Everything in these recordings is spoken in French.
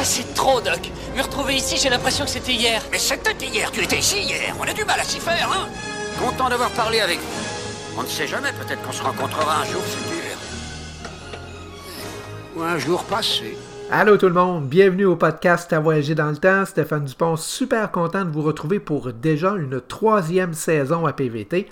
Ça, c'est trop, Doc. Me retrouver ici, j'ai l'impression que c'était hier. Mais c'était hier, tu étais ici hier. On a du mal à s'y faire, hein Content d'avoir parlé avec vous. On ne sait jamais, peut-être qu'on se rencontrera un jour futur. Ou un jour passé. Allô tout le monde, bienvenue au podcast à voyager dans le temps. Stéphane Dupont, super content de vous retrouver pour déjà une troisième saison à PVT.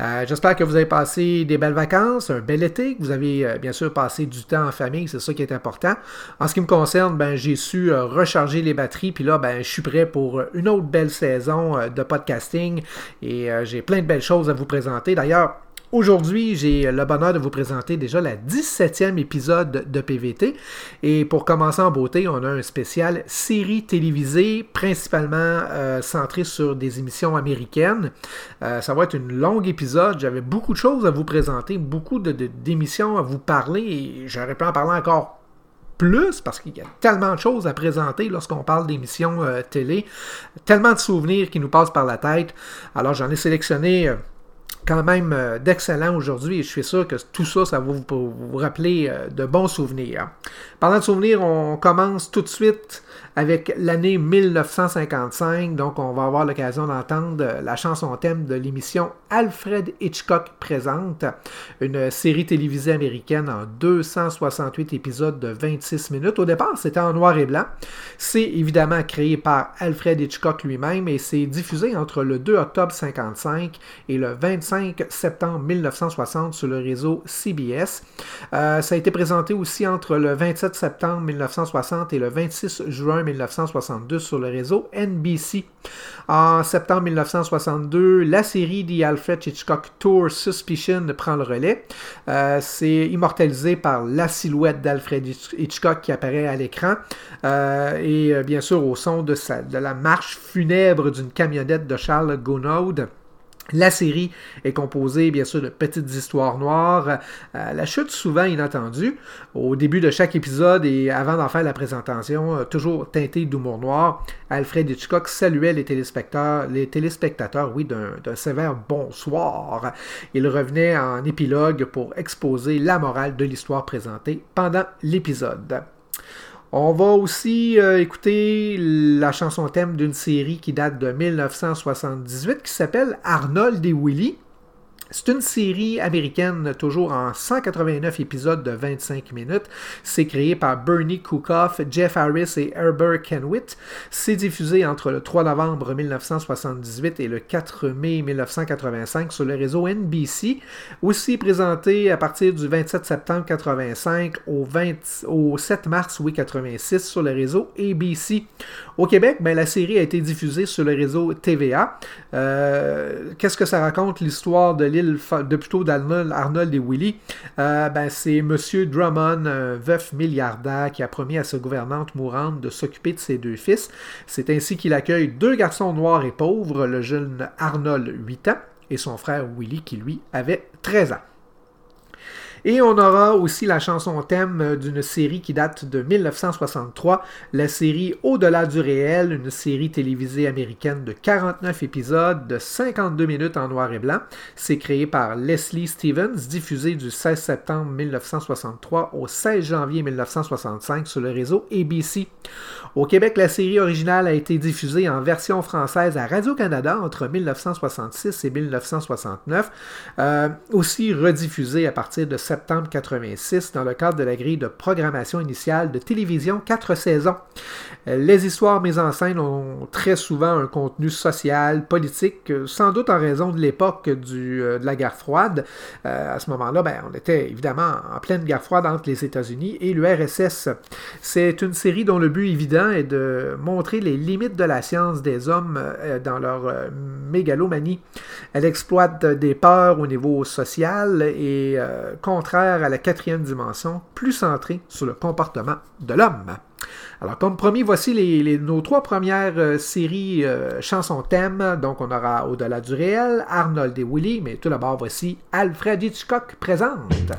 Euh, J'espère que vous avez passé des belles vacances, un bel été, que vous avez euh, bien sûr passé du temps en famille, c'est ça qui est important. En ce qui me concerne, ben, j'ai su euh, recharger les batteries, puis là, ben, je suis prêt pour une autre belle saison de podcasting et j'ai plein de belles choses à vous présenter. D'ailleurs, Aujourd'hui, j'ai le bonheur de vous présenter déjà la 17e épisode de PVT. Et pour commencer en beauté, on a un spécial série télévisée, principalement euh, centré sur des émissions américaines. Euh, ça va être une longue épisode. J'avais beaucoup de choses à vous présenter, beaucoup d'émissions à vous parler. Et j'aurais pu en parler encore plus parce qu'il y a tellement de choses à présenter lorsqu'on parle d'émissions euh, télé, tellement de souvenirs qui nous passent par la tête. Alors j'en ai sélectionné euh, quand même euh, d'excellent aujourd'hui et je suis sûr que tout ça, ça va vous, vous rappeler euh, de bons souvenirs. Parlant de souvenirs, on commence tout de suite avec l'année 1955. Donc, on va avoir l'occasion d'entendre la chanson thème de l'émission Alfred Hitchcock présente, une série télévisée américaine en 268 épisodes de 26 minutes. Au départ, c'était en noir et blanc. C'est évidemment créé par Alfred Hitchcock lui-même et c'est diffusé entre le 2 octobre 55 et le 25 septembre 1960 sur le réseau CBS. Euh, ça a été présenté aussi entre le 27 septembre 1960 et le 26 juin 1962 sur le réseau NBC. En septembre 1962, la série The Alfred Hitchcock Tour Suspicion prend le relais. Euh, c'est immortalisé par la silhouette d'Alfred Hitchcock qui apparaît à l'écran euh, et euh, bien sûr au son de, de la marche funèbre d'une camionnette de Charles Gounod. La série est composée bien sûr de petites histoires noires, euh, la chute souvent inattendue. Au début de chaque épisode et avant d'en faire la présentation, euh, toujours teintée d'humour noir, Alfred Hitchcock saluait les téléspectateurs, les téléspectateurs oui, d'un sévère bonsoir. Il revenait en épilogue pour exposer la morale de l'histoire présentée pendant l'épisode. On va aussi euh, écouter la chanson thème d'une série qui date de 1978 qui s'appelle Arnold et Willy. C'est une série américaine toujours en 189 épisodes de 25 minutes. C'est créé par Bernie Kukoff, Jeff Harris et Herbert Kenwitt. C'est diffusé entre le 3 novembre 1978 et le 4 mai 1985 sur le réseau NBC. Aussi présenté à partir du 27 septembre 85 au, 20, au 7 mars 86 sur le réseau ABC. Au Québec, ben, la série a été diffusée sur le réseau TVA. Euh, Qu'est-ce que ça raconte l'histoire de de plutôt d'Arnold Arnold et Willy, euh, ben, c'est M. Drummond, un veuf milliardaire, qui a promis à sa gouvernante mourante de s'occuper de ses deux fils. C'est ainsi qu'il accueille deux garçons noirs et pauvres, le jeune Arnold, 8 ans, et son frère Willy, qui lui avait 13 ans. Et on aura aussi la chanson thème d'une série qui date de 1963, la série Au-delà du réel, une série télévisée américaine de 49 épisodes de 52 minutes en noir et blanc. C'est créé par Leslie Stevens, diffusé du 16 septembre 1963 au 16 janvier 1965 sur le réseau ABC. Au Québec, la série originale a été diffusée en version française à Radio-Canada entre 1966 et 1969, euh, aussi rediffusée à partir de 86 dans le cadre de la grille de programmation initiale de télévision 4 saisons. Les histoires mises en scène ont très souvent un contenu social, politique, sans doute en raison de l'époque de la guerre froide. Euh, à ce moment-là, ben, on était évidemment en pleine guerre froide entre les États-Unis et l'URSS. C'est une série dont le but évident est de montrer les limites de la science des hommes euh, dans leur euh, mégalomanie. Elle exploite des peurs au niveau social et euh, contraire à la quatrième dimension, plus centrée sur le comportement de l'homme. Alors, comme promis, voici les, nos trois premières euh, séries euh, chansons thèmes. Donc, on aura Au-delà du réel, Arnold et Willy, mais tout d'abord, voici Alfred Hitchcock présente.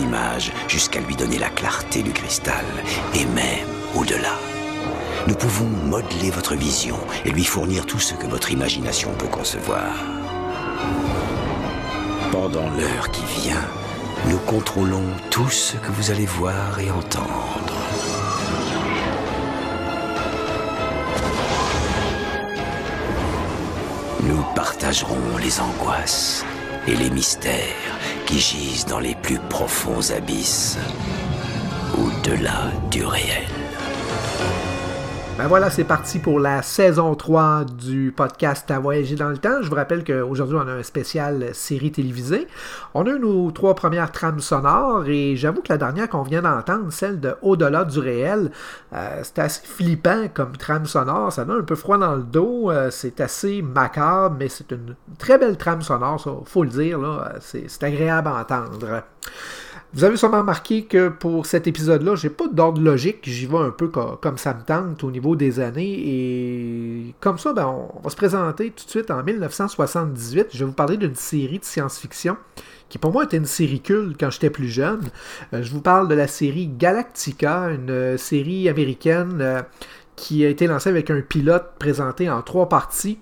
Image jusqu'à lui donner la clarté du cristal et même au-delà. Nous pouvons modeler votre vision et lui fournir tout ce que votre imagination peut concevoir. Pendant l'heure qui vient, nous contrôlons tout ce que vous allez voir et entendre. Nous partagerons les angoisses et les mystères qui gisent dans les plus profonds abysses, au-delà du réel. Ben voilà, c'est parti pour la saison 3 du podcast À voyager dans le temps. Je vous rappelle qu'aujourd'hui, on a un spécial série télévisée. On a eu nos trois premières trames sonores et j'avoue que la dernière qu'on vient d'entendre, celle de Au-delà du réel, euh, c'est assez flippant comme trame sonore. Ça donne un peu froid dans le dos. Euh, c'est assez macabre, mais c'est une très belle trame sonore, ça, faut le dire. Là. C'est, agréable à entendre. Vous avez sûrement remarqué que pour cet épisode-là, j'ai pas d'ordre logique, j'y vais un peu comme ça me tente au niveau des années. Et comme ça, ben, on va se présenter tout de suite en 1978. Je vais vous parler d'une série de science-fiction qui pour moi était une série culte quand j'étais plus jeune. Euh, je vous parle de la série Galactica, une euh, série américaine euh, qui a été lancée avec un pilote présenté en trois parties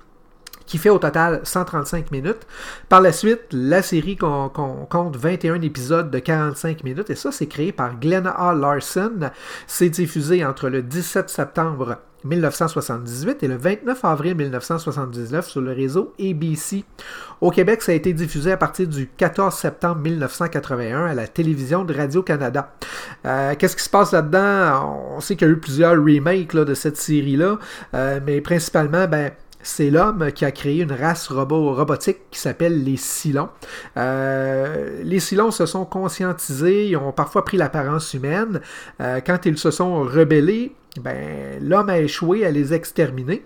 qui fait au total 135 minutes. Par la suite, la série qu'on compte 21 épisodes de 45 minutes, et ça, c'est créé par Glenn A. Larson. C'est diffusé entre le 17 septembre 1978 et le 29 avril 1979 sur le réseau ABC. Au Québec, ça a été diffusé à partir du 14 septembre 1981 à la télévision de Radio-Canada. Euh, qu'est-ce qui se passe là-dedans? On sait qu'il y a eu plusieurs remakes de cette série-là, euh, mais principalement, ben, c'est l'homme qui a créé une race robot, robotique qui s'appelle les Silons. Euh, les Silons se sont conscientisés, ils ont parfois pris l'apparence humaine. Euh, quand ils se sont rebellés, ben, l'homme a échoué à les exterminer.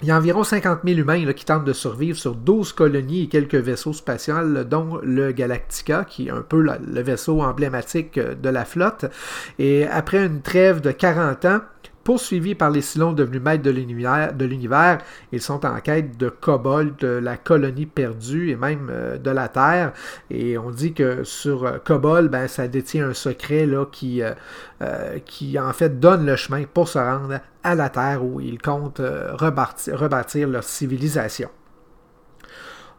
Il y a environ 50 000 humains qui tentent de survivre sur 12 colonies et quelques vaisseaux spatiaux, dont le Galactica, qui est un peu le vaisseau emblématique de la flotte. Et après une trêve de 40 ans, Poursuivis par les Silons devenus maîtres de l'univers, ils sont en quête de Kobold, de la colonie perdue et même euh, de la Terre. Et on dit que sur euh, ben, ça détient un secret là, qui, euh, qui en fait donne le chemin pour se rendre à la Terre où ils comptent rebâtir leur civilisation.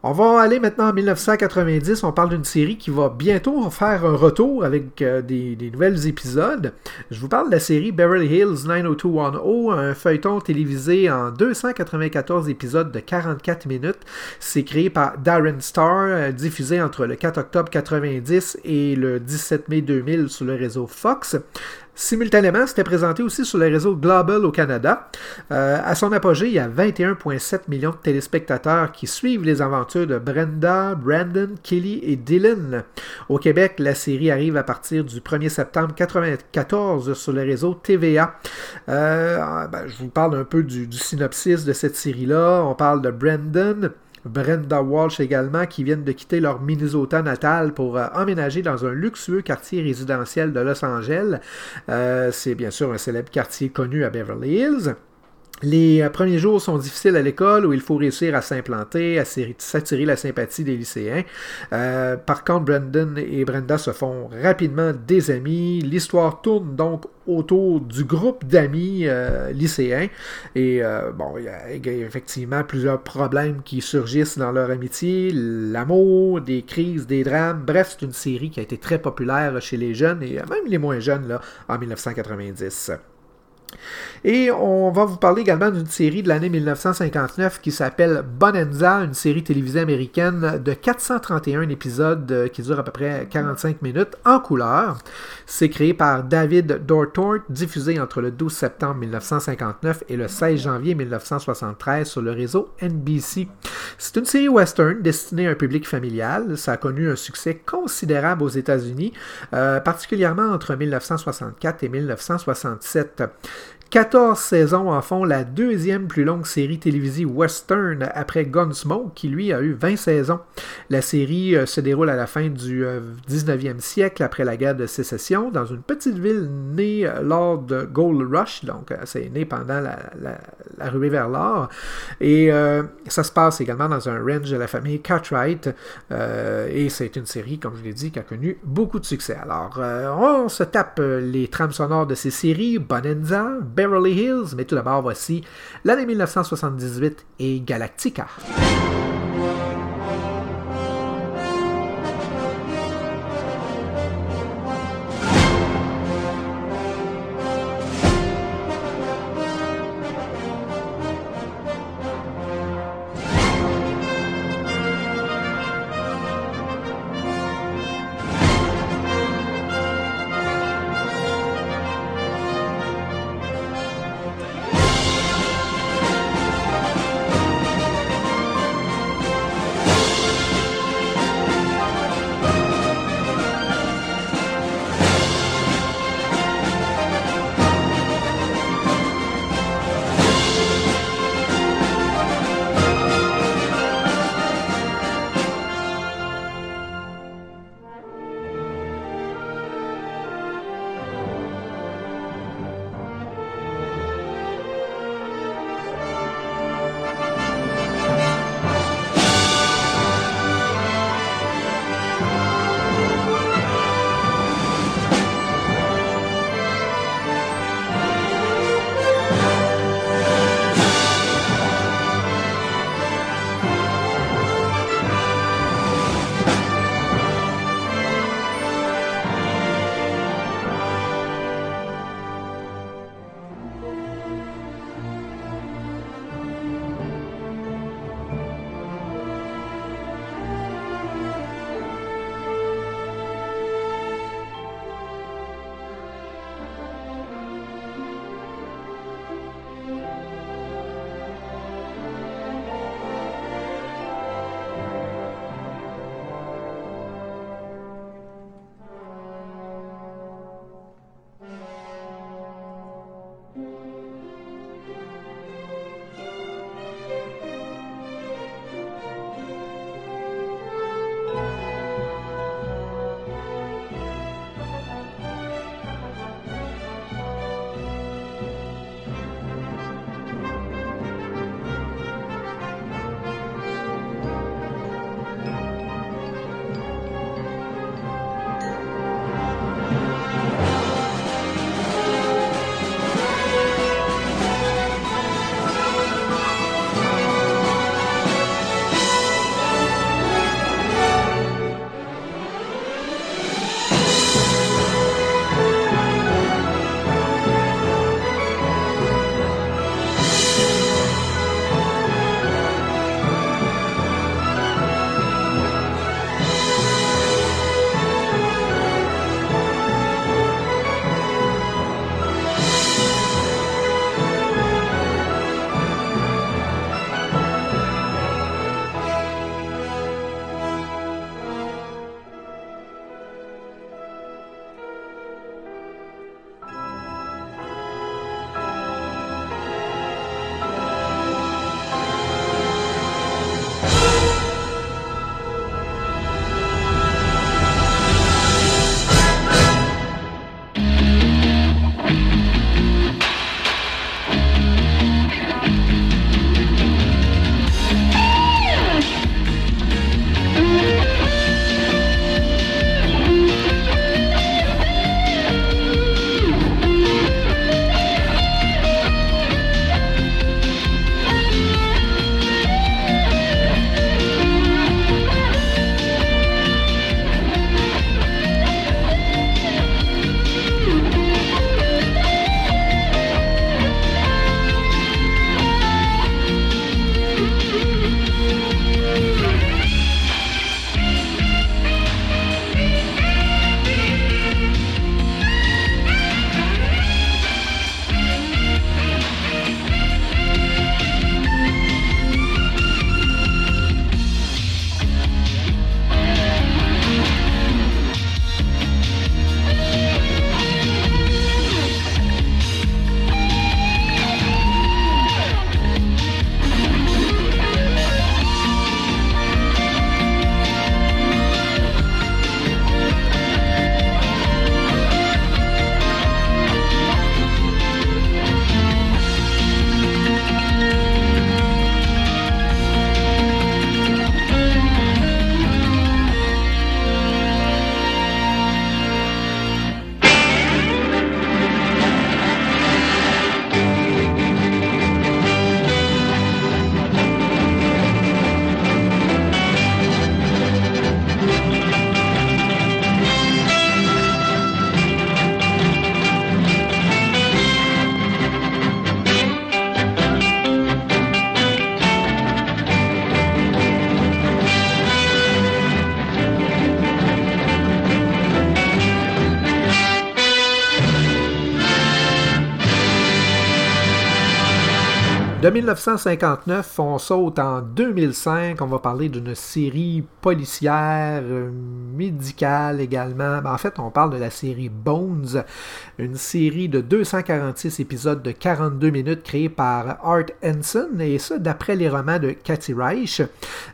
On va aller maintenant en 1990. On parle d'une série qui va bientôt faire un retour avec euh, des, nouvelles épisodes. Je vous parle de la série Beverly Hills 90210, un feuilleton télévisé en 294 épisodes de 44 minutes. C'est créé par Darren Star, euh, diffusé entre le 4 octobre 90 et le 17 mai 2000 sur le réseau Fox. Simultanément, c'était présenté aussi sur le réseau Global au Canada. Euh, à son apogée, il y a 21,7 millions de téléspectateurs qui suivent les aventures de Brenda, Brandon, Kelly et Dylan. Au Québec, la série arrive à partir du 1er septembre 1994 sur le réseau TVA. Euh, ben, je vous parle un peu du, du synopsis de cette série-là. On parle de Brandon. Brenda Walsh également, qui viennent de quitter leur Minnesota natal pour euh, emménager dans un luxueux quartier résidentiel de Los Angeles. Euh, c'est bien sûr un célèbre quartier connu à Beverly Hills. Les euh, premiers jours sont difficiles à l'école où il faut réussir à s'implanter, à s'attirer la sympathie des lycéens. Euh, par contre, Brandon et Brenda se font rapidement des amis. L'histoire tourne donc autour du groupe d'amis euh, lycéens. Et bon, il y a effectivement plusieurs problèmes qui surgissent dans leur amitié. L'amour, des crises, des drames. Bref, c'est une série qui a été très populaire chez les jeunes et même les moins jeunes là, en 1990. Et on va vous parler également d'une série de l'année 1959 qui s'appelle Bonanza, une série télévisée américaine de 431 épisodes euh, qui dure à peu près 45 minutes en couleur. C'est créé par David Dortort, diffusé entre le 12 septembre 1959 et le 16 janvier 1973 sur le réseau NBC. C'est une série western destinée à un public familial. Ça a connu un succès considérable aux États-Unis, euh, particulièrement entre 1964 et 1967. 14 saisons en font la deuxième plus longue série télévisée western après Gunsmoke, qui lui a eu 20 saisons. La série euh, se déroule à la fin du 19e euh, siècle, après la guerre de sécession, dans une petite ville née euh, lors de Gold Rush, donc c'est né pendant la, la, ruée vers l'or. Et ça se passe également dans un range de la famille Cartwright. et c'est une série, comme je l'ai dit, qui a connu beaucoup de succès. Alors, on se tape les trames sonores de ces séries, Bonanza, Beverly Hills, mais tout d'abord, voici l'année 1978 et Galactica. 1959, on saute en 2005. On va parler d'une série policière, euh, médicale également. Ben, en fait, on parle de la série Bones, une série de 246 épisodes de 42 minutes créée par Art Henson, et ça d'après les romans de Cathy Reich.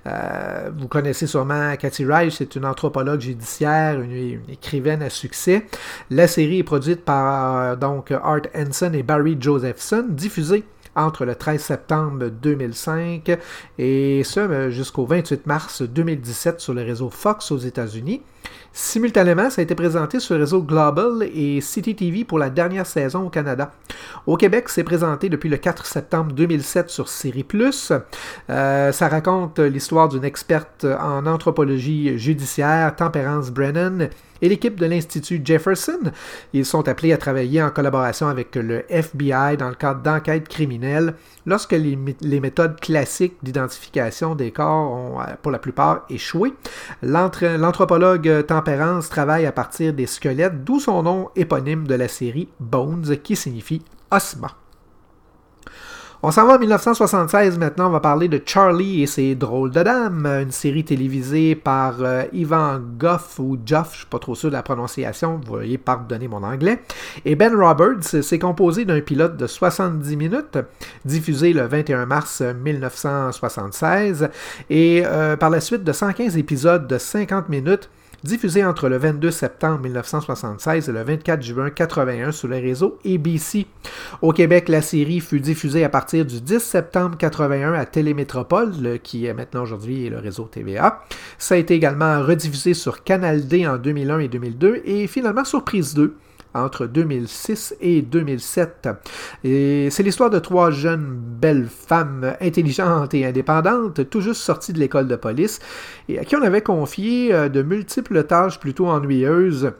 Euh, vous connaissez sûrement Cathy Reich, c'est une anthropologue judiciaire, une, une, écrivaine à succès. La série est produite par euh, donc Art Henson et Barry Josephson, diffusée entre le 13 septembre 2005 et ce euh, jusqu'au 28 mars 2017 sur le réseau Fox aux États-Unis. Simultanément, ça a été présenté sur le réseau Global et City TV pour la dernière saison au Canada. Au Québec, c'est présenté depuis le 4 septembre 2007 sur Série Plus. Euh, ça raconte l'histoire d'une experte en anthropologie judiciaire, Tempérance Brennan, et l'équipe de l'Institut Jefferson. Ils sont appelés à travailler en collaboration avec le FBI dans le cadre d'enquêtes criminelles lorsque les, méthodes classiques d'identification des corps ont euh, pour la plupart échoué. L'anthropologue Tempérance travaille à partir des squelettes, d'où son nom éponyme de la série Bones qui signifie osma. On s'en va en 1976 maintenant, on va parler de Charlie et ses drôles de dames, une série télévisée par euh, Ivan Goff ou Joff, je suis pas trop sûr de la prononciation, vous voyez, pardonnez mon anglais. Et Ben Roberts, c'est composé d'un pilote de 70 minutes, diffusé le 21 mars 1976, et euh, par la suite de 115 épisodes de 50 minutes diffusé entre le 22 septembre 1976 et le 24 juin 1981 sur le réseau ABC. Au Québec, la série fut diffusée à partir du 10 septembre 1981 à Télémétropole, qui est maintenant aujourd'hui le réseau TVA. Ça a été également rediffusé sur Canal D en 2001 et 2002 et finalement sur Prise 2 entre 2006 et 2007. Et c'est l'histoire de trois jeunes belles femmes intelligentes et indépendantes, tout juste sorties de l'école de police, et à qui on avait confié euh, de multiples tâches plutôt ennuyeuses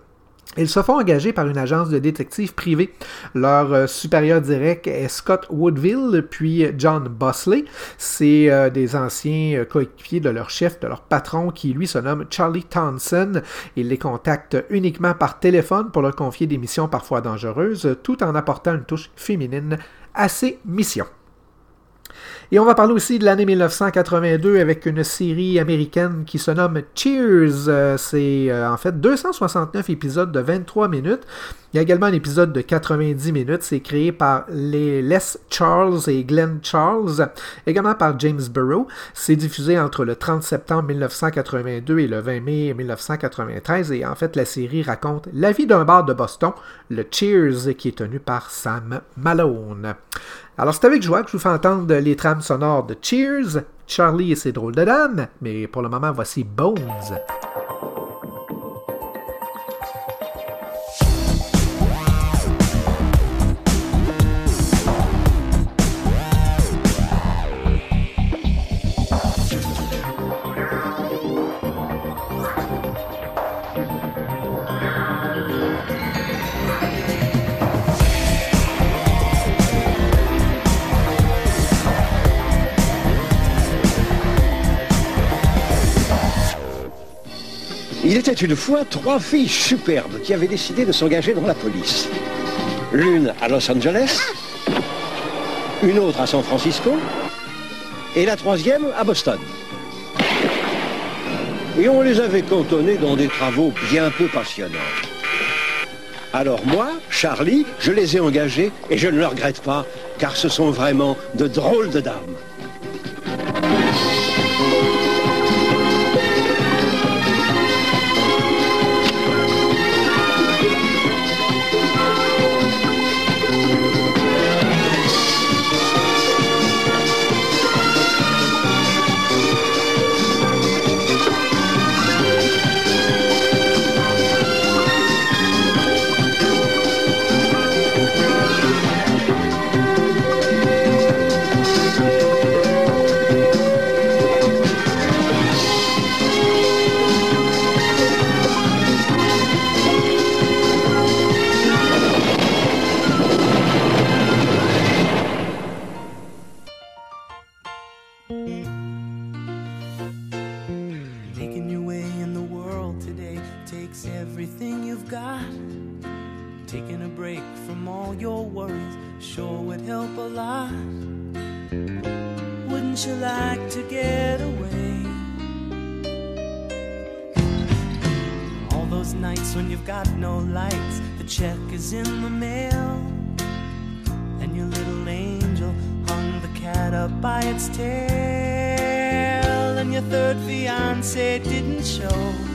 ils se font engager par une agence de détectives privés. Leur euh, supérieur direct est Scott Woodville, puis John Bosley. C'est euh, des anciens euh, coéquipiers de leur chef, de leur patron, qui lui se nomme Charlie Townsend. Il les contacte uniquement par téléphone pour leur confier des missions parfois dangereuses, tout en apportant une touche féminine à ses missions. Et on va parler aussi de l'année 1982 avec une série américaine qui se nomme Cheers. Euh, c'est euh, en fait 269 épisodes de 23 minutes. Il y a également un épisode de 90 minutes. C'est créé par les Les Charles et Glenn Charles, également par James Burrow. C'est diffusé entre le 30 septembre 1982 et le 20 mai 1993. Et en fait, la série raconte la vie d'un bar de Boston, le Cheers, qui est tenu par Sam Malone. Alors, c'est avec joie que je vous fais entendre les trames sonores de Cheers, Charlie et ses drôles de dames, mais pour le moment, voici Bones. Il était une fois trois filles superbes qui avaient décidé de s'engager dans la police. L'une à Los Angeles, une autre à San Francisco, et la troisième à Boston. Et on les avait cantonnées dans des travaux bien peu passionnants. Alors moi, Charlie, je les ai engagées et je ne le regrette pas, car ce sont vraiment de drôles de dames. Taking a break from all your worries sure would help a lot. wouldn't you like to get away? All those nights when you've got no lights, the check is in the mail, and your little angel hung the cat up by its tail, and your third fiance didn't show.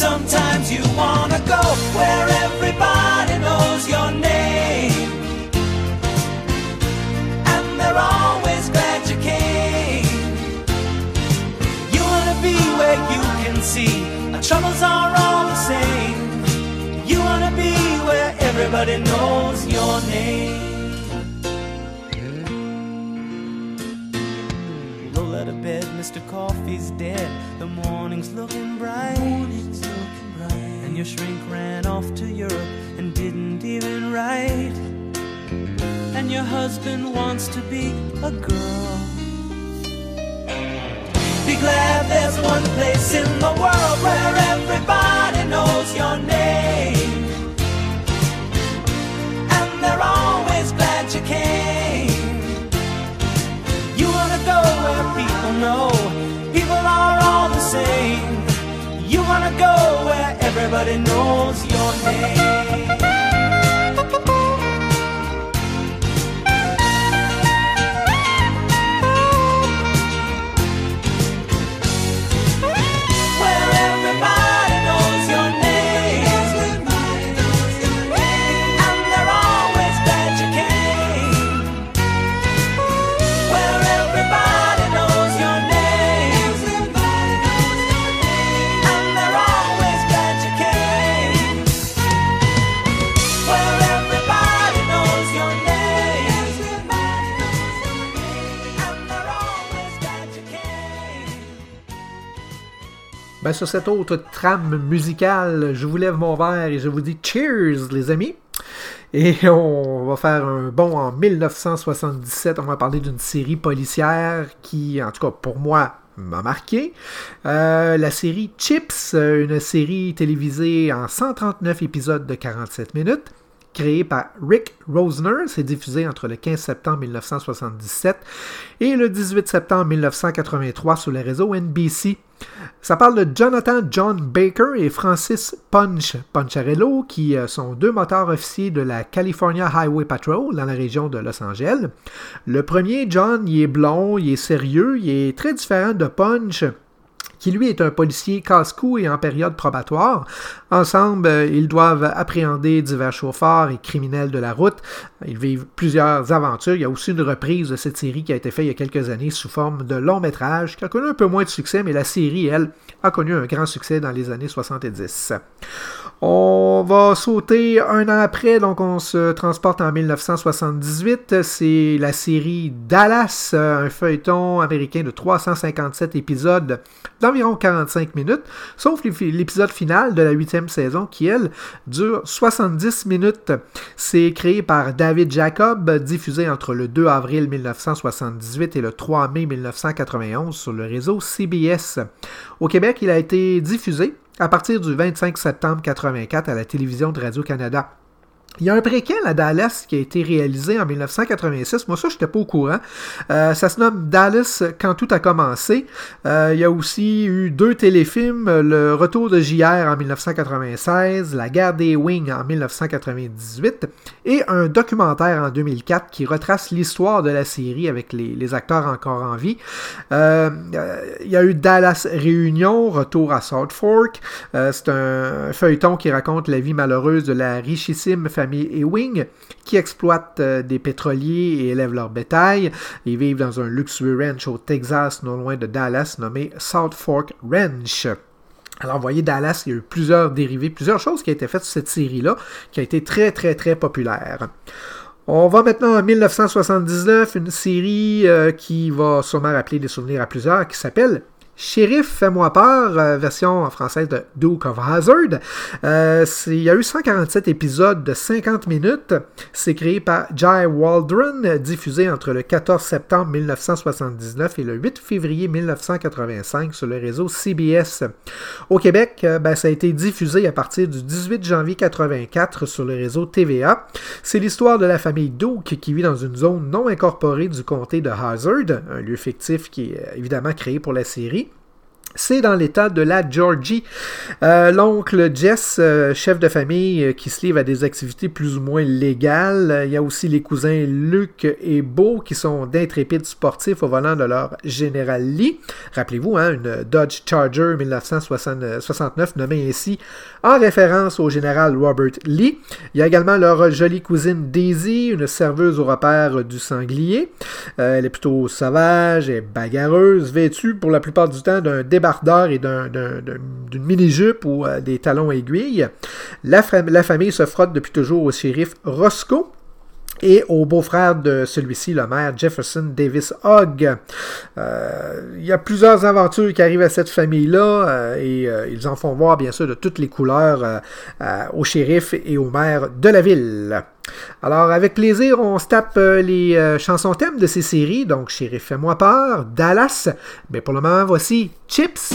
Sometimes you wanna go where everybody knows your name. And they're always glad you came. You wanna be where you can see our troubles are all the same. You wanna be where everybody knows your name. Mr. Coffee's dead. The morning's looking bright. Morning's looking bright. And your shrink ran off to Europe and didn't even write. And your husband wants to be a girl. Be glad there's one place in the world where everybody knows your name. And they're always glad you came. You wanna go where people know You wanna go where everybody knows your name. Ben, sur cette autre trame musicale, je vous lève mon verre et je vous dis cheers, les amis. Et on va faire un bond en 1977. On va parler d'une série policière qui, en tout cas pour moi, m'a marqué. Euh, la série Chips, une série télévisée en 139 épisodes de 47 minutes créé par Rick Rosner. C'est diffusé entre le 15 septembre 1977 et le 18 septembre 1983 sur le réseau NBC. Ça parle de Jonathan John Baker et Francis Punch Poncharello, qui euh, sont deux moteurs officiers de la California Highway Patrol dans la région de Los Angeles. Le premier, John, il est blond, il est sérieux, il est très différent de Punch qui lui est un policier casse-cou et en période probatoire. Ensemble, euh, ils doivent appréhender divers chauffeurs et criminels de la route. Ils vivent plusieurs aventures. Il y a aussi une reprise de cette série qui a été faite il y a quelques années sous forme de long métrage, qui a connu un peu moins de succès, mais la série, elle, a connu un grand succès dans les années 70. On va sauter un an après, donc on se transporte en 1978. C'est la série Dallas, un feuilleton américain de 357 épisodes d'environ 45 minutes, sauf l'épisode final de la huitième saison qui, elle, dure 70 minutes. C'est créé par David Jacob, diffusé entre le 2 avril 1978 et le 3 mai 1991 sur le réseau CBS. Au Québec, il a été diffusé à partir du 25 septembre 1984 à la télévision de Radio-Canada. Il y a un préquel à Dallas qui a été réalisé en 1986. Moi, ça, je n'étais pas au courant. Euh, ça se nomme Dallas quand tout a commencé. Euh, il y a aussi eu deux téléfilms. Le Retour de JR en 1996, La guerre des Wings en 1998 et un documentaire en 2004 qui retrace l'histoire de la série avec les, acteurs encore en vie. Euh, il y a eu Dallas Réunion, Retour à South Fork. C'est un feuilleton qui raconte la vie malheureuse de la richissime famille Ewing qui exploitent euh, des pétroliers et élèvent leur bétail. Ils vivent dans un luxueux ranch au Texas, non loin de Dallas, nommé South Fork Ranch. Alors, vous voyez, Dallas, il y a eu plusieurs dérivés, plusieurs choses qui ont été faites sur cette série-là, qui a été très, très, très populaire. On va maintenant en 1979, une série euh, qui va sûrement rappeler des souvenirs à plusieurs, qui s'appelle Shérif, fais-moi peur, euh, version en français de Duke of Hazard. Euh, il y a eu 147 épisodes de 50 minutes. C'est créé par Jai Waldron, diffusé entre le 14 septembre 1979 et le 8 février 1985 sur le réseau CBS. Au Québec, euh, ben, ça a été diffusé à partir du 18 janvier 84 sur le réseau TVA. C'est l'histoire de la famille Duke qui vit dans une zone non incorporée du comté de Hazard, un lieu fictif qui est évidemment créé pour la série. C'est dans l'état de la Georgie. Euh, l'oncle Jess, euh, chef de famille, euh, qui se livre à des activités plus ou moins légales. Il y a aussi les cousins Luc et Beau, qui sont d'intrépides sportifs au volant de leur General Lee. Rappelez-vous, hein, une Dodge Charger 1969 nommée ainsi en référence au général Robert Lee. Il y a également leur jolie cousine Daisy, une serveuse au repère du sanglier. elle est plutôt sauvage et bagarreuse, vêtue pour la plupart du temps d'un et d'une mini-jupe ou euh, des talons aiguilles. La, la, famille se frotte depuis toujours au shérif Roscoe et au beau-frère de celui-ci, le maire Jefferson Davis Hogg. Euh, il y a plusieurs aventures qui arrivent à cette famille-là euh, et ils en font voir bien sûr de toutes les couleurs au shérif et au maire de la ville. Alors, avec plaisir, on se tape les chansons thèmes de ces séries. Donc, Shérif, fais-moi peur, Dallas. Mais pour le moment, voici Chips.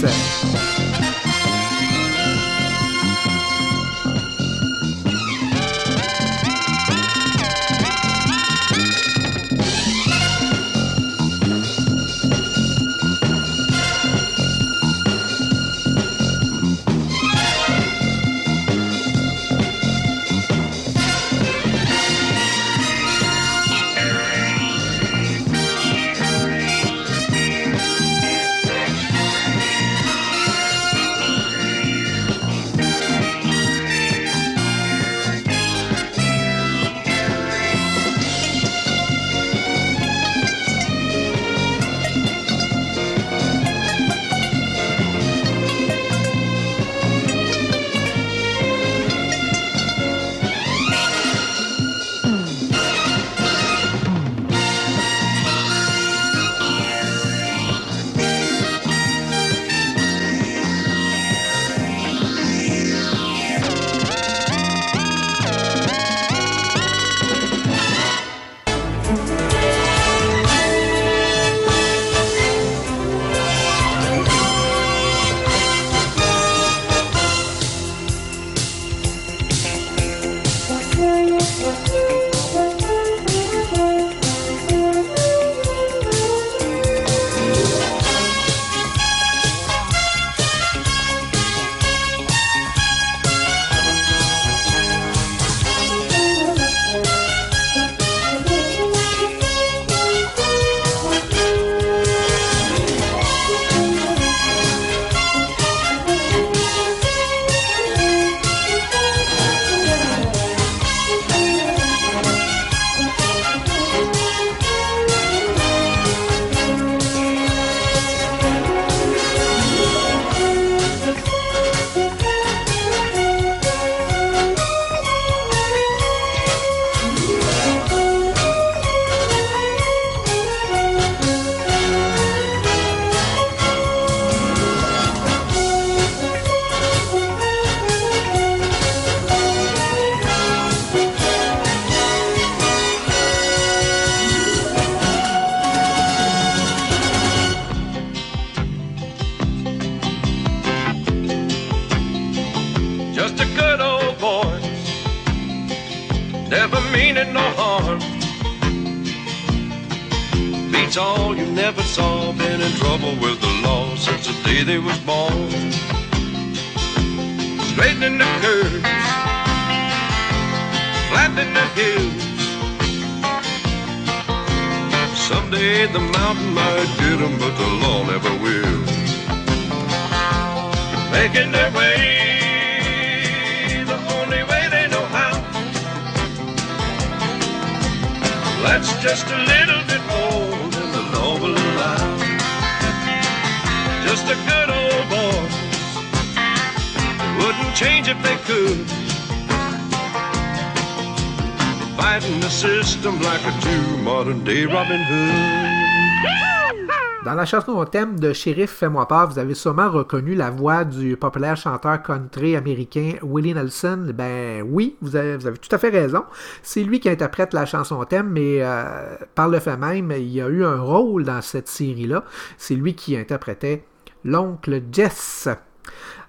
Chanson au thème de Shérif Fais-moi peur, vous avez sûrement reconnu la voix du populaire chanteur country américain Willie Nelson. Ben oui, vous avez, tout à fait raison. C'est lui qui interprète la chanson thème, mais euh, par le fait même, il y a eu un rôle dans cette série-là. C'est lui qui interprétait l'oncle Jess.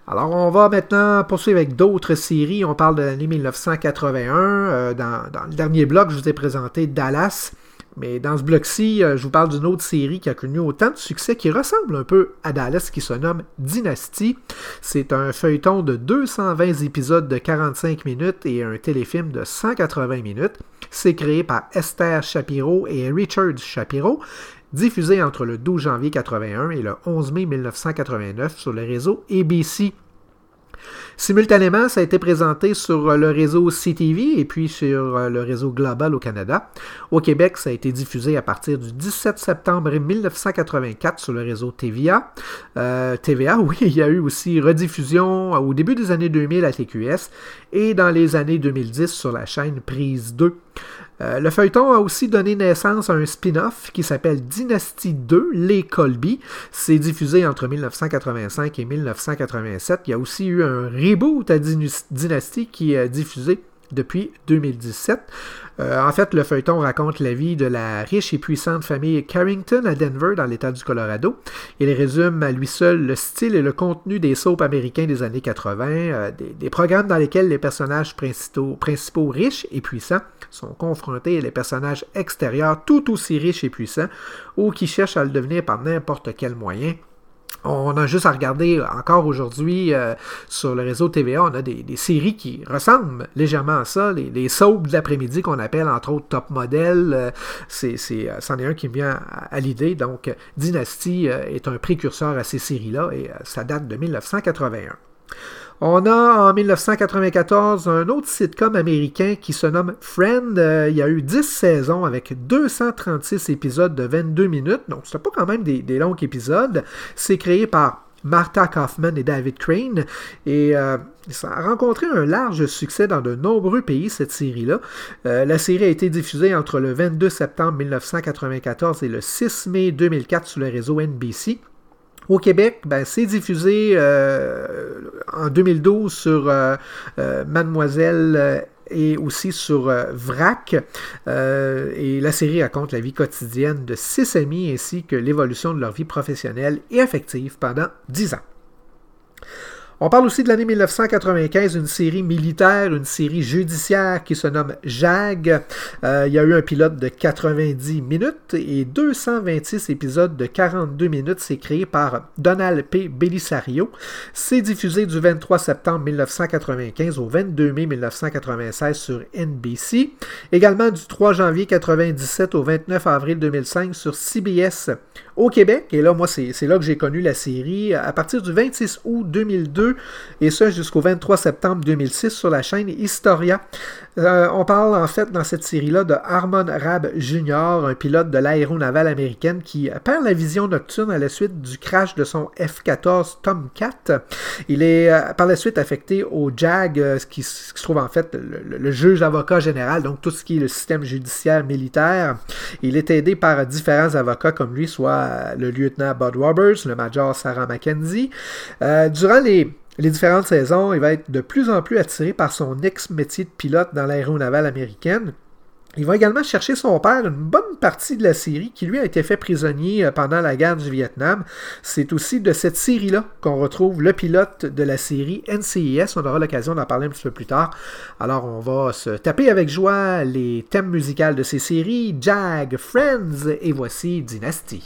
Alors, on va maintenant poursuivre avec d'autres séries. On parle de l'année 1981. Euh, dans, dans, le dernier bloc, je vous ai présenté Dallas. Mais dans ce bloc-ci, euh, je vous parle d'une autre série qui a connu autant de succès qui ressemble un peu à Dallas, qui se nomme Dynasty. C'est un feuilleton de 220 épisodes de 45 minutes et un téléfilm de 180 minutes. C'est créé par Esther Shapiro et Richard Shapiro, diffusé entre le 12 janvier 81 et le 11 mai 1989 sur le réseau ABC. Simultanément, ça a été présenté sur euh, le réseau CTV et puis sur euh, le réseau Global au Canada. Au Québec, ça a été diffusé à partir du 17 septembre 1984 sur le réseau TVA. Euh, TVA, oui, il y a eu aussi rediffusion au début des années 2000 à TQS et dans les années 2010 sur la chaîne Prise 2. Euh, le feuilleton a aussi donné naissance à un spin-off qui s'appelle Dynasty 2, Les Colby. C'est diffusé entre 1985 et 1987. Il y a aussi eu un reboot à Dynasty qui est diffusé depuis 2017. Euh, en fait, le feuilleton raconte la vie de la riche et puissante famille Carrington à Denver, dans l'État du Colorado. Il résume à lui seul le style et le contenu des soaps américains des années 80, euh, des, programmes dans lesquels les personnages principaux, principaux riches et puissants sont confrontés à les personnages extérieurs tout aussi riches et puissants, ou qui cherchent à le devenir par n'importe quel moyen. On a juste à regarder encore aujourd'hui euh, sur le réseau TVA, on a des, séries qui ressemblent légèrement à ça, les, les soaps de l'après-midi qu'on appelle entre autres Top Model, euh, euh, c'en est un qui me vient à, l'idée. Donc Dynasty est un précurseur à ces séries-là et ça date de 1981. On a en 1994 un autre sitcom américain qui se nomme Friend. Euh, il y a eu 10 saisons avec 236 épisodes de 22 minutes, donc c'est pas quand même des, longs épisodes. C'est créé par Martha Kaufman et David Crane. Et euh, ça a rencontré un large succès dans de nombreux pays, cette série-là. Euh, la série a été diffusée entre le 22 septembre 1994 et le 6 mai 2004 sur le réseau NBC. Au Québec, ben, c'est diffusé euh, en 2012 sur euh, euh, Mademoiselle et aussi sur VRAC. et la série raconte la vie quotidienne de six amis ainsi que l'évolution de leur vie professionnelle et affective pendant dix ans. On parle aussi de l'année 1995, une série militaire, une série judiciaire qui se nomme JAG. Euh, il y a eu un pilote de 90 minutes et 226 épisodes de 42 minutes. C'est créé par Donald P. Belisario. C'est diffusé du 23 septembre 1995 au 22 mai 1996 sur NBC. Également du 3 janvier 1997 au 29 avril 2005 sur CBS au Québec. Et là, moi, c'est là que j'ai connu la série à partir du 26 août 2002 et ça jusqu'au 23 septembre 2006 sur la chaîne Historia. Euh, on parle en fait dans cette série-là de Harmon Rab Jr., un pilote de l'aéronavale américaine qui perd la vision nocturne à la suite du crash de son F-14 Tomcat. Il est euh, par la suite affecté au JAG, euh, ce, qui, se trouve en fait le, juge avocat général, donc tout ce qui est le système judiciaire militaire. Il est aidé par différents avocats comme lui, soit le lieutenant Bud Roberts, le major Sarah McKenzie. durant les les différentes saisons, il va être de plus en plus attiré par son ex-métier de pilote dans l'aéronavale américaine. Il va également chercher son père une bonne partie de la série qui lui a été fait prisonnier euh, pendant la guerre du Vietnam. C'est aussi de cette série-là qu'on retrouve le pilote de la série NCIS. On aura l'occasion d'en parler un petit peu plus tard. Alors on va se taper avec joie les thèmes musicaux de ces séries, Jag, Friends et voici Dynasty.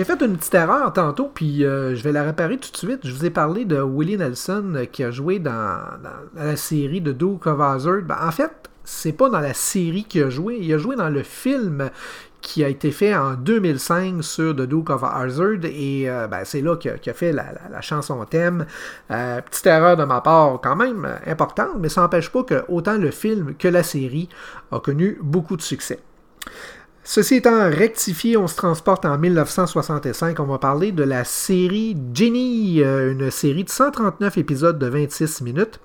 J'ai fait une petite erreur tantôt, puis euh, je vais la réparer tout de suite. Je vous ai parlé de Willie Nelson euh, qui a joué dans, la série de Duke of Hazzard. Ben, en fait, c'est pas dans la série qu'il a joué, il a joué dans le film qui a été fait en 2005 sur The Duke of Hazzard et euh, ben, c'est là qu'il a, fait la, la- chanson thème. Petite erreur de ma part quand même importante, mais ça n'empêche pas que autant le film que la série a connu beaucoup de succès. Ceci étant rectifié, on se transporte en 1965. On va parler de la série Ginny, euh, une série de 139 épisodes de 26 minutes.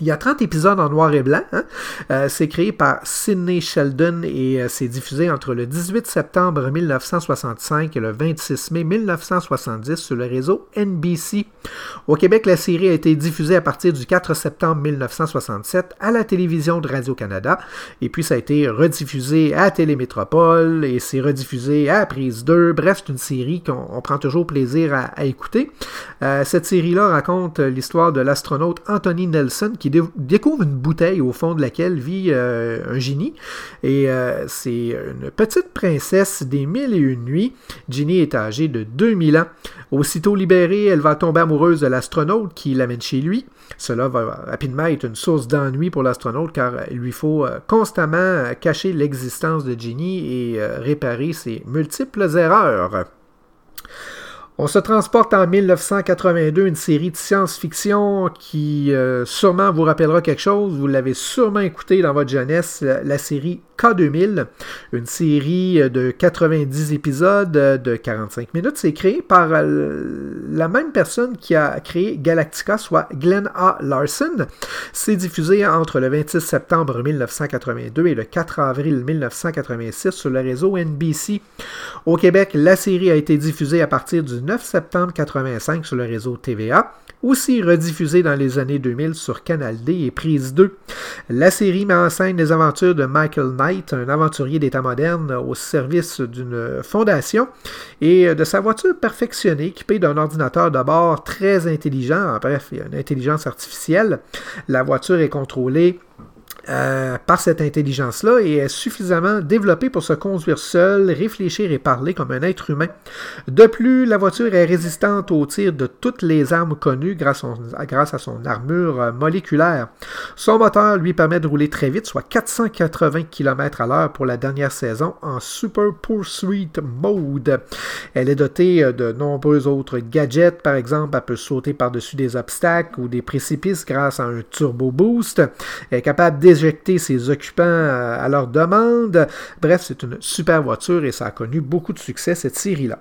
Il y a 30 épisodes en noir et blanc. hein. Euh, c'est créé par Sidney Sheldon et euh, c'est diffusé entre le 18 septembre 1965 et le 26 mai 1970 sur le réseau NBC. Au Québec, la série a été diffusée à partir du 4 septembre 1967 à la télévision de Radio-Canada. Et puis, ça a été rediffusé à Télémétropole et c'est rediffusé à Prise 2. Bref, c'est une série qu'on on prend toujours plaisir à, à écouter. Euh, cette série-là raconte l'histoire de l'astronaute Anthony Nelson qui dé- découvre une bouteille au fond de laquelle vit euh, un génie. Et euh, c'est une petite princesse des mille et une nuits. Ginny est âgée de 2000 ans. Aussitôt libérée, elle va tomber amoureuse de l'astronaute qui l'amène chez lui. Cela va rapidement être une source d'ennui pour l'astronaute car il lui faut euh, constamment cacher l'existence de Ginny et réparer ses multiples erreurs. On se transporte en 1982, une série de science-fiction qui euh, sûrement vous rappellera quelque chose. Vous l'avez sûrement écouté dans votre jeunesse, la, série K2000, une série euh, de 90 épisodes euh, de 45 minutes. C'est créé par la même personne qui a créé Galactica, soit Glenn A. Larson. C'est diffusé entre le 26 septembre 1982 et le 4 avril 1986 sur le réseau NBC. Au Québec, la série a été diffusée à partir du 9 septembre 1985 sur le réseau TVA, aussi rediffusée dans les années 2000 sur Canal D et Prise 2. La série met en scène les aventures de Michael Knight, un aventurier d'État moderne au service d'une fondation, et de sa voiture perfectionnée, équipée d'un ordinateur de bord très intelligent, bref, y a une intelligence artificielle. La voiture est contrôlée euh, par cette intelligence-là et est suffisamment développée pour se conduire seule, réfléchir et parler comme un être humain. De plus, la voiture est résistante aux tirs de toutes les armes connues grâce, à son- grâce à son armure euh, moléculaire. Son moteur lui permet de rouler très vite, soit 480 km à l'heure pour la dernière saison en Super Pursuit Mode. Elle est dotée euh, de nombreux autres gadgets, par exemple, elle peut sauter par-dessus des obstacles ou des précipices grâce à un turbo boost. Elle est capable ses occupants euh, à leur demande. Bref, c'est une super voiture et ça a connu beaucoup de succès, cette série-là.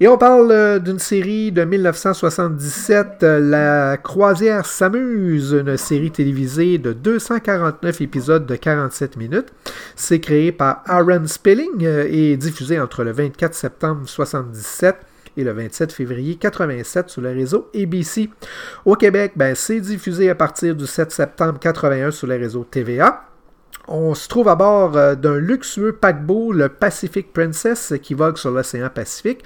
Et on parle euh, d'une série de 1977, La Croisière s'amuse, une série télévisée de 249 épisodes de 47 minutes. C'est créé par Aaron Spelling et diffusé entre le 24 septembre 1977 et le 27 février 87 sur le réseau ABC. Au Québec, ben, c'est diffusé à partir du 7 septembre 81 sur le réseau TVA. On se trouve à bord euh, d'un luxueux paquebot, le Pacific Princess, qui vogue sur l'océan Pacifique.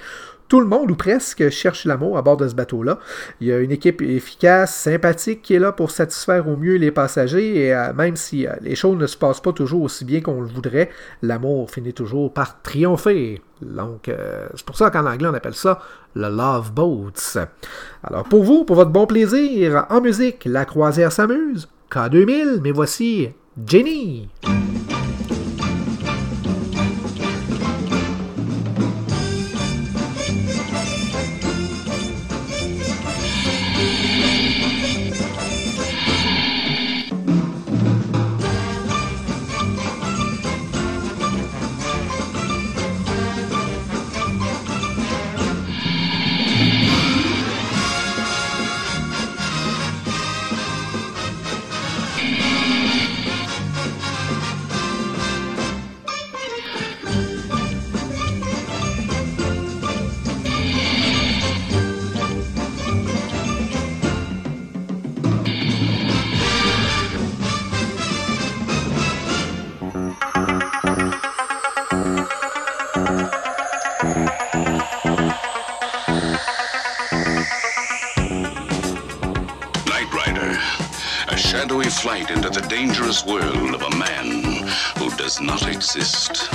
Tout le monde, ou presque, cherche l'amour à bord de ce bateau-là. Il y a une équipe efficace, sympathique, qui est là pour satisfaire au mieux les passagers, et euh, même si euh, les choses ne se passent pas toujours aussi bien qu'on le voudrait, l'amour finit toujours par triompher. Donc, euh, c'est pour ça qu'en anglais, on appelle ça le Love Boats. Alors, pour vous, pour votre bon plaisir, en musique, la croisière s'amuse. K2000, mais voici Jenny. Flight into the dangerous world of a man who does not exist.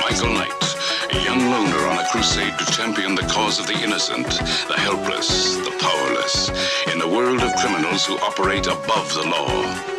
Michael Knight, a young loner on a crusade to champion the cause of the innocent, the helpless, the powerless, in a world of criminals who operate above the law.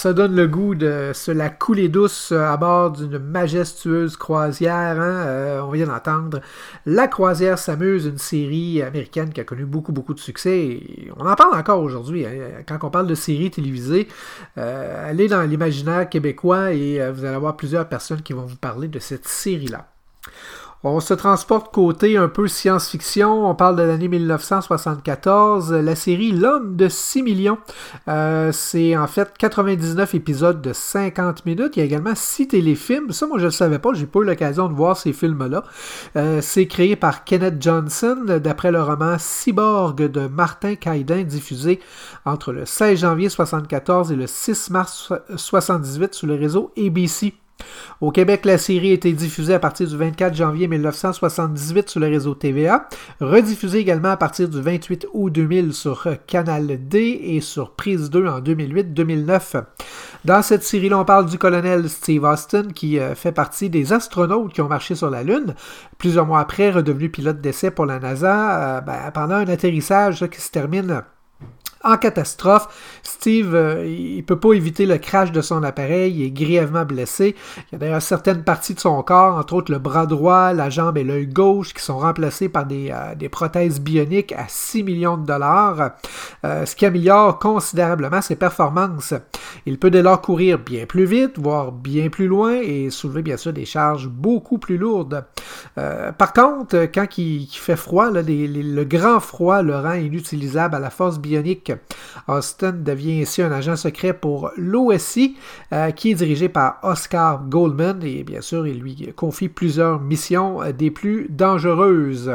Ça donne le goût de se la couler douce à bord d'une majestueuse croisière. Hein? Euh, on vient d'entendre La croisière s'amuse, une série américaine qui a connu beaucoup, beaucoup de succès. on en parle encore aujourd'hui. Hein? Quand on parle de série télévisée, euh, allez dans l'imaginaire québécois et euh, vous allez avoir plusieurs personnes qui vont vous parler de cette série-là. On se transporte côté un peu science-fiction. On parle de l'année 1974. La série L'homme de 6 millions. Euh, c'est en fait 99 épisodes de 50 minutes. Il y a également 6 téléfilms. Ça, moi, je ne le savais pas. J'ai pas eu l'occasion de voir ces films-là. Euh, c'est créé par Kenneth Johnson d'après le roman Cyborg de Martin Caïdin, diffusé entre le 16 janvier 1974 et le 6 mars 1978 sur le réseau ABC. Au Québec, la série a été diffusée à partir du 24 janvier 1978 sur le réseau TVA, rediffusée également à partir du 28 août 2000 sur Canal D et sur Prise 2 en 2008-2009. Dans cette série-là, on parle du colonel Steve Austin qui euh, fait partie des astronautes qui ont marché sur la Lune. Plusieurs mois après, redevenu pilote d'essai pour la NASA, euh, ben, pendant un atterrissage qui se termine en catastrophe. Steve, euh, il peut pas éviter le crash de son appareil, il est grièvement blessé. Il y a d'ailleurs certaines parties de son corps, entre autres le bras droit, la jambe et l'œil gauche, qui sont remplacés par des, euh, prothèses bioniques à 6 millions de dollars, euh, ce qui améliore considérablement ses performances. Il peut dès lors courir bien plus vite, voire bien plus loin, et soulever bien sûr des charges beaucoup plus lourdes. par contre, quand il, fait froid, le grand froid le rend inutilisable à la force bionique Austin devient ainsi un agent secret pour l'OSI, euh, qui est dirigé par Oscar Goldman, et bien sûr, il lui confie plusieurs missions euh, des plus dangereuses.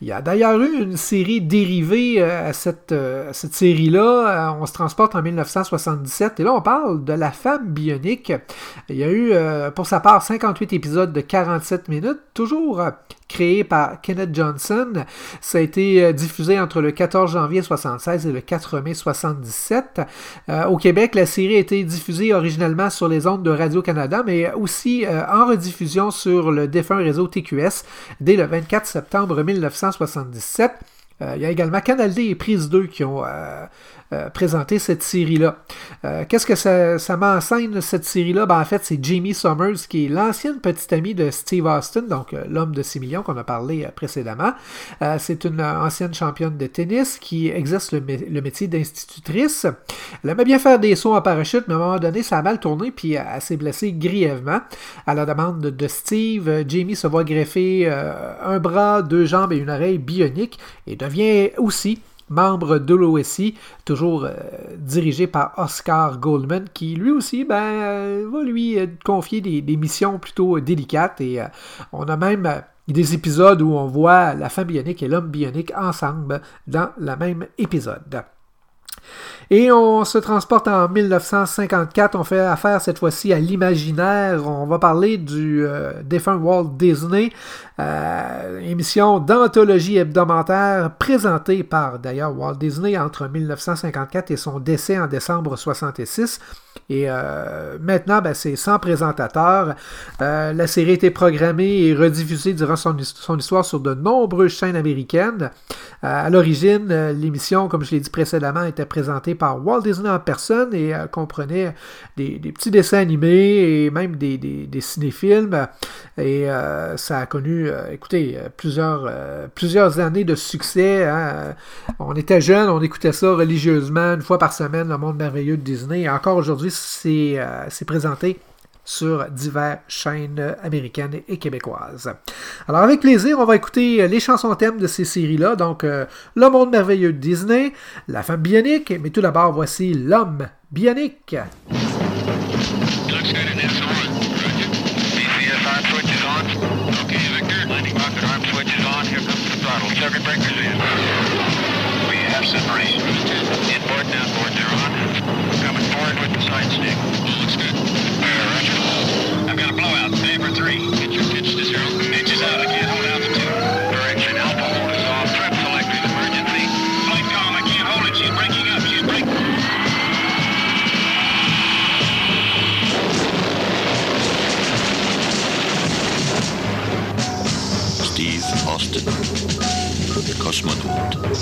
Il y a d'ailleurs eu une série dérivée euh, à cette, cette série-là. On se transporte en 1977 et là on parle de la femme bionique. Il y a eu pour sa part 58 épisodes de 47 minutes, toujours créé par Kenneth Johnson. Ça a été euh, diffusé entre le 14 janvier 1976 et le 4 mai 1977. Euh, au Québec, la série a été diffusée originellement sur les ondes de Radio-Canada, mais aussi euh, en rediffusion sur le défunt réseau TQS dès le 24 septembre 1977. Il y a également Canal D et Prise 2 qui ont euh, présenter cette série-là. Euh, qu'est-ce que ça, ça m'enseigne, cette série-là? Ben, en fait, c'est Jamie Summers, qui est l'ancienne petite amie de Steve Austin, donc euh, l'homme de 6 millions qu'on a parlé précédemment. c'est une ancienne championne de tennis qui exerce le, métier d'institutrice. Elle aimait bien faire des sauts en parachute, mais à un moment donné, ça a mal tourné, puis elle s'est blessée grièvement. À la demande de Steve, Jamie se voit greffer un bras, deux jambes et une oreille bionique et devient aussi membre de l'OSI, toujours euh, dirigé par Oscar Goldman, qui lui aussi ben, euh, va lui euh, confier des, missions plutôt délicates. Et on a même des épisodes où on voit la femme bionique et l'homme bionique ensemble dans le même épisode. Et on se transporte en 1954. On fait affaire cette fois-ci à l'imaginaire. On va parler du défunt Walt Disney euh, émission d'anthologie hebdomadaire présentée par d'ailleurs Walt Disney entre 1954 et son décès en décembre 66. Et euh, maintenant, ben, c'est sans présentateur. Euh, la série a été programmée et rediffusée durant son, histoire sur de nombreuses chaînes américaines. à l'origine, l'émission, comme je l'ai dit précédemment, était présentée par Walt Disney en personne et comprenait des, petits dessins animés et même des, des cinéfilms. Et ça a connu euh, écoutez, euh, plusieurs, euh, plusieurs années de succès. Hein. On était jeunes, on écoutait ça religieusement, une fois par semaine, le monde merveilleux de Disney. Et encore aujourd'hui, c'est présenté sur diverses chaînes américaines et québécoises. Alors avec plaisir, on va écouter les chansons thèmes de ces séries-là. Donc Le monde merveilleux de Disney, La femme bionique, mais tout d'abord voici L'homme bionique. separation. Inboard they're on. Coming forward with the side stick. Get your pitch to zero. Out altitude. Direction Alpha. Hold off. Selected. Emergency. Flight. I can't hold it. She's breaking Steve Austin, the cosmonaut.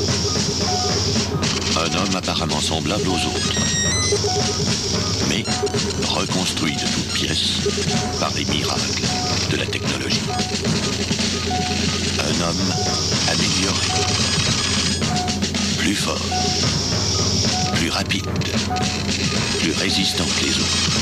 Un homme apparemment semblable aux autres, mais reconstruit de toutes pièces par les miracles de la technologie. Un homme amélioré, plus fort, plus rapide, plus résistant que les autres.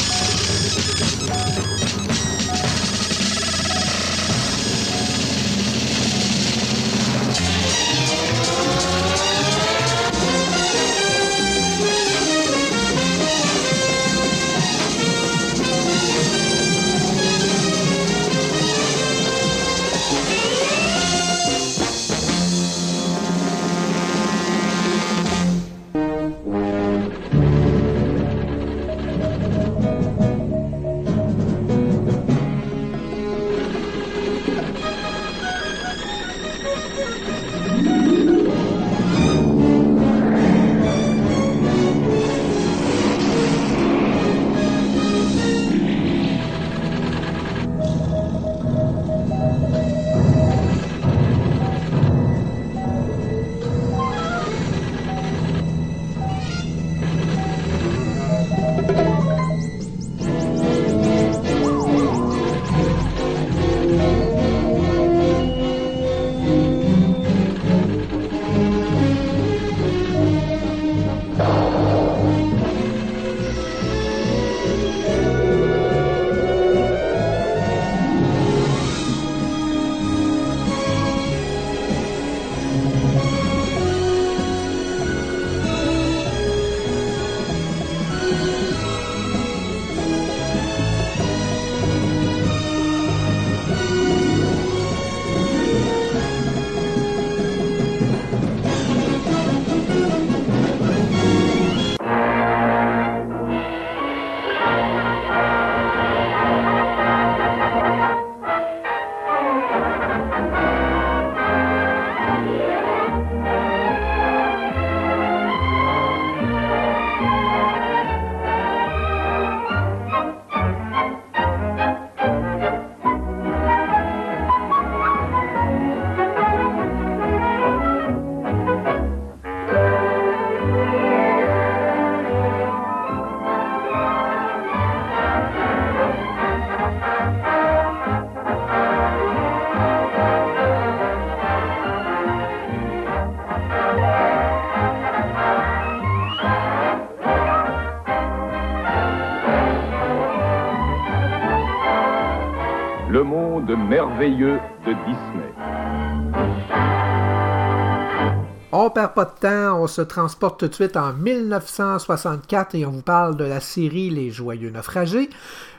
On perd pas de temps, on se transporte tout de suite en 1964 et on vous parle de la série Les Joyeux Naufragés.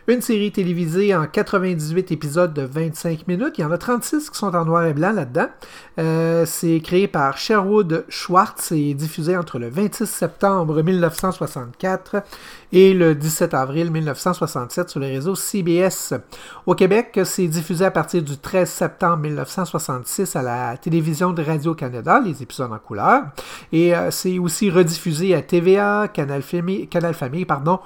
Une série télévisée en 98 épisodes de 25 minutes. Il y en a 36 qui sont en noir et blanc là-dedans. Euh, c'est créé par Sherwood Schwartz et diffusé entre le 26 septembre 1964 et le 17 avril 1967 sur le réseau CBS. Au Québec, c'est diffusé à partir du 13 septembre 1966 à la télévision de Radio-Canada, les épisodes en couleur. Et euh, c'est aussi rediffusé à TVA, Canal Famille, Canal Famille pardon,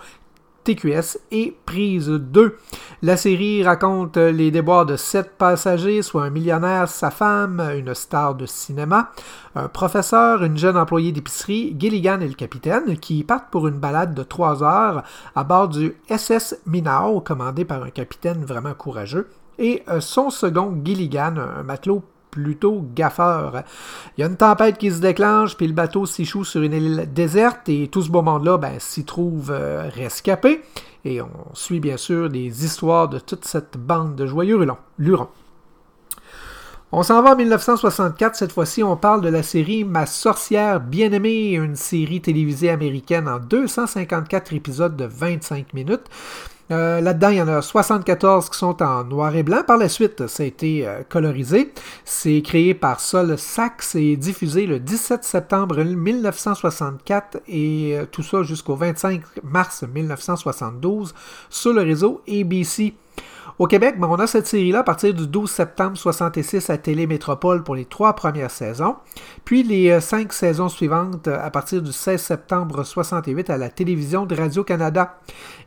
TQS et Prise 2. La série raconte les déboires de sept passagers, soit un millionnaire, sa femme, une star de cinéma, un professeur, une jeune employée d'épicerie, Gilligan et le capitaine, qui partent pour une balade de trois heures à bord du SS Minao, commandé par un capitaine vraiment courageux, et son second, Gilligan, un matelot plutôt gaffeur. Il y a une tempête qui se déclenche, puis le bateau s'échoue sur une île déserte, et tout ce beau monde-là ben, s'y trouve euh, rescapé. Et on suit bien sûr les histoires de toute cette bande de joyeux lurons. On s'en va en 1964, cette fois-ci on parle de la série Ma sorcière bien-aimée, une série télévisée américaine en 254 épisodes de 25 minutes. Euh, là-dedans, il y en a 74 qui sont en noir et blanc. Par la suite, ça a été euh, colorisé. C'est créé par Sol Sachs et diffusé le 17 septembre 1964 et euh, tout ça jusqu'au 25 mars 1972 sur le réseau ABC. Au Québec, ben, on a cette série-là à partir du 12 septembre 66 à Télémétropole pour les trois premières saisons, puis les euh, cinq saisons suivantes euh, à partir du 16 septembre 68 à la télévision de Radio-Canada.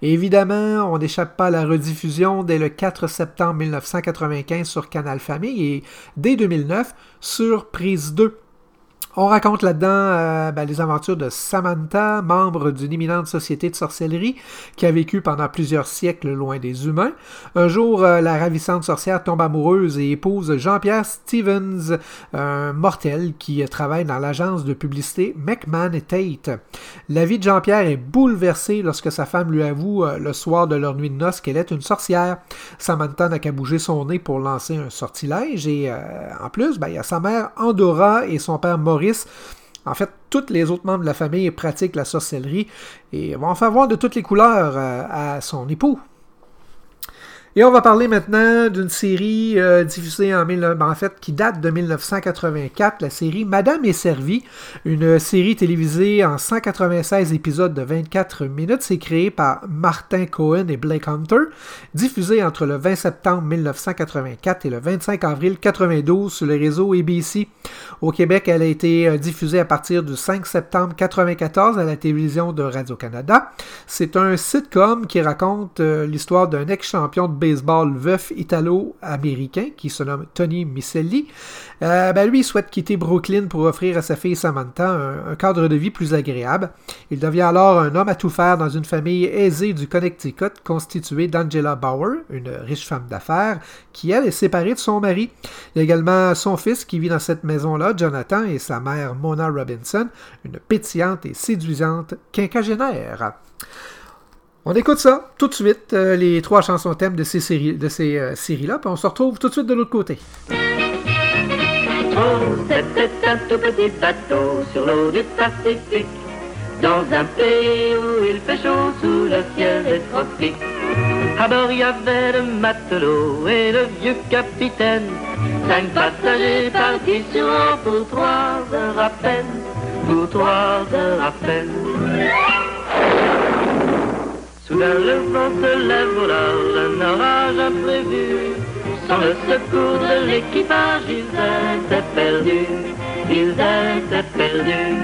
Évidemment, on n'échappe pas à la rediffusion dès le 4 septembre 1995 sur Canal Famille et dès 2009 sur Prise 2. On raconte là-dedans euh, ben, les aventures de Samantha, membre d'une imminente société de sorcellerie qui a vécu pendant plusieurs siècles loin des humains. Un jour, euh, la ravissante sorcière tombe amoureuse et épouse Jean-Pierre Stevens, un mortel qui travaille dans l'agence de publicité McMahon et Tate. La vie de Jean-Pierre est bouleversée lorsque sa femme lui avoue euh, le soir de leur nuit de noces qu'elle est une sorcière. Samantha n'a qu'à bouger son nez pour lancer un sortilège et en plus, ben, il y a sa mère Andorra et son père Maurice en fait, tous les autres membres de la famille pratiquent la sorcellerie et vont en faire voir de toutes les couleurs euh, à son époux. Et on va parler maintenant d'une série euh, diffusée en, ben, en fait qui date de 1984, la série Madame est servie, une série télévisée en 196 épisodes de 24 minutes. C'est créé par Martin Cohen et Blake Hunter, diffusée entre le 20 septembre 1984 et le 25 avril 92 sur le réseau ABC. Au Québec, elle a été euh, diffusée à partir du 5 septembre 1994 à la télévision de Radio-Canada. C'est un sitcom qui raconte euh, l'histoire d'un ex-champion de baseball veuf italo-américain qui se nomme Tony Micelli. Euh, ben lui, il souhaite quitter Brooklyn pour offrir à sa fille Samantha un, cadre de vie plus agréable. Il devient alors un homme à tout faire dans une famille aisée du Connecticut constituée d'Angela Bauer, une riche femme d'affaires, qui elle est séparée de son mari. Il y a également son fils qui vit dans cette maison-là, Jonathan, et sa mère Mona Robinson, une pétillante et séduisante quinquagénaire. On écoute ça tout de suite, euh, les trois chansons thèmes de ces séries, de ces euh, séries-là, puis on se retrouve tout de suite de l'autre côté. Oh, c'était un tout petit bateau sur l'eau du Pacifique, dans un pays où il fait chaud sous le ciel des tropiques. À bord, il y avait le matelot et le vieux capitaine, cinq passagers partis sur pour trois heures à peine, pour trois heures à peine. Soudain le vent se lève au large, un orage imprévu. Sans le secours de l'équipage, ils étaient perdus, ils étaient perdus.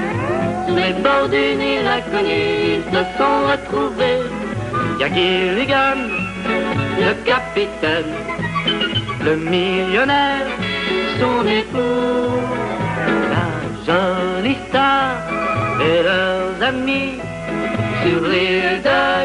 Sous les bords d'une île inconnue, ils se sont retrouvés. Y'a Gilligan, le capitaine, le millionnaire, son époux, la jolie star et leurs amis sur l'île de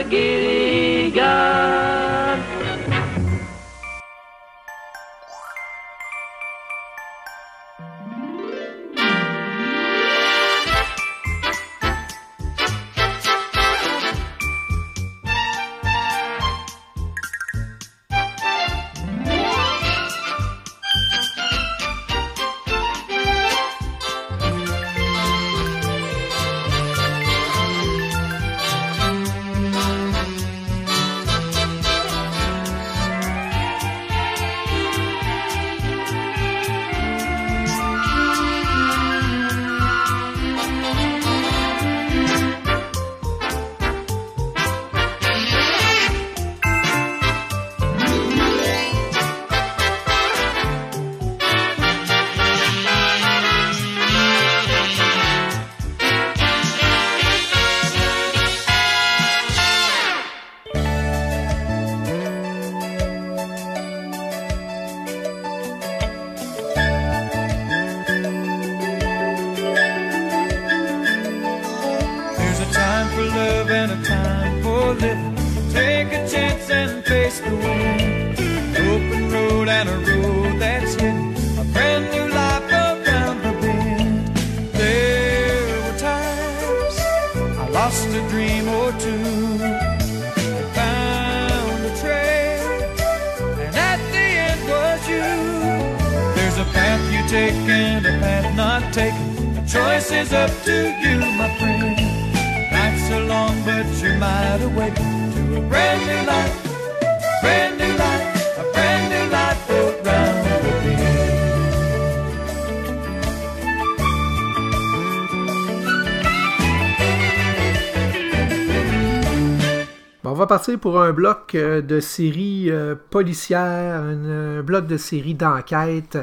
Pour un bloc euh, de séries euh, policières, un bloc de séries d'enquête.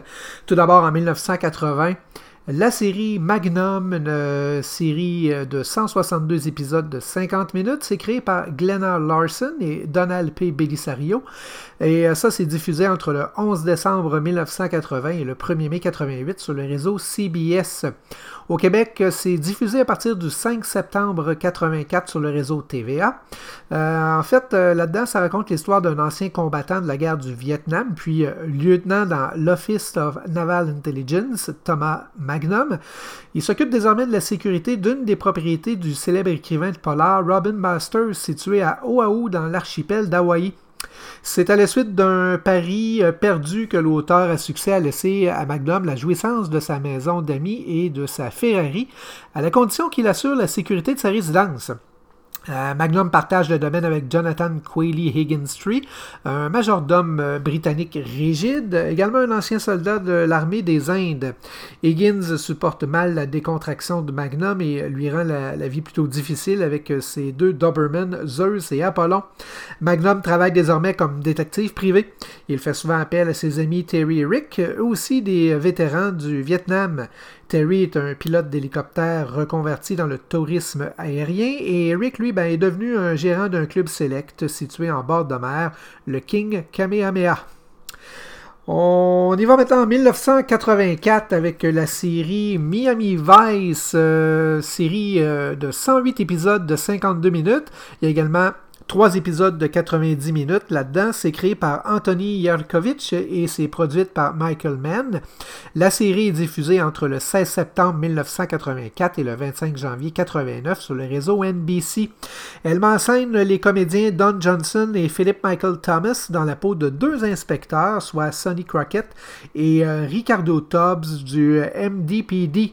Tout d'abord en 1980. La série Magnum, une euh, série de 162 épisodes de 50 minutes, c'est créé par Glenna Larson et Donald P. Belisario. Et ça, c'est diffusé entre le 11 décembre 1980 et le 1er mai 88 sur le réseau CBS. Au Québec, c'est diffusé à partir du 5 septembre 84 sur le réseau TVA. en fait, là-dedans, ça raconte l'histoire d'un ancien combattant de la guerre du Vietnam, puis lieutenant dans l'Office of Naval Intelligence, Thomas Magnum. Il s'occupe désormais de la sécurité d'une des propriétés du célèbre écrivain de polar Robin Masters, situé à Oahu dans l'archipel d'Hawaï. C'est à la suite d'un pari euh, perdu que l'auteur à succès a laissé à Magnum la jouissance de sa maison d'amis et de sa Ferrari, à la condition qu'il assure la sécurité de sa résidence. Euh, Magnum partage le domaine avec Jonathan Quayle Higgins Tree, un majordome euh, britannique rigide, également un ancien soldat de l'armée des Indes. Higgins supporte mal la décontraction de Magnum et lui rend la, vie plutôt difficile avec ses deux Doberman, Zeus et Apollon. Magnum travaille désormais comme détective privé. Il fait souvent appel à ses amis Terry et Rick, eux aussi des vétérans du Vietnam. Terry est un pilote d'hélicoptère reconverti dans le tourisme aérien et Rick, lui, ben, est devenu un gérant d'un club select situé en bord de mer, le King Kamehameha. On y va maintenant en 1984 avec la série Miami Vice, euh, série euh, de 108 épisodes de 52 minutes. Il y a également trois épisodes de 90 minutes là-dedans. C'est créé par Anthony Yarkovitch et c'est produite par Michael Mann. La série est diffusée entre le 16 septembre 1984 et le 25 janvier 1989 sur le réseau NBC. Elle m'enseigne les comédiens Don Johnson et Philip Michael Thomas dans la peau de deux inspecteurs, soit Sonny Crockett et euh, Ricardo Tubbs du MDPD.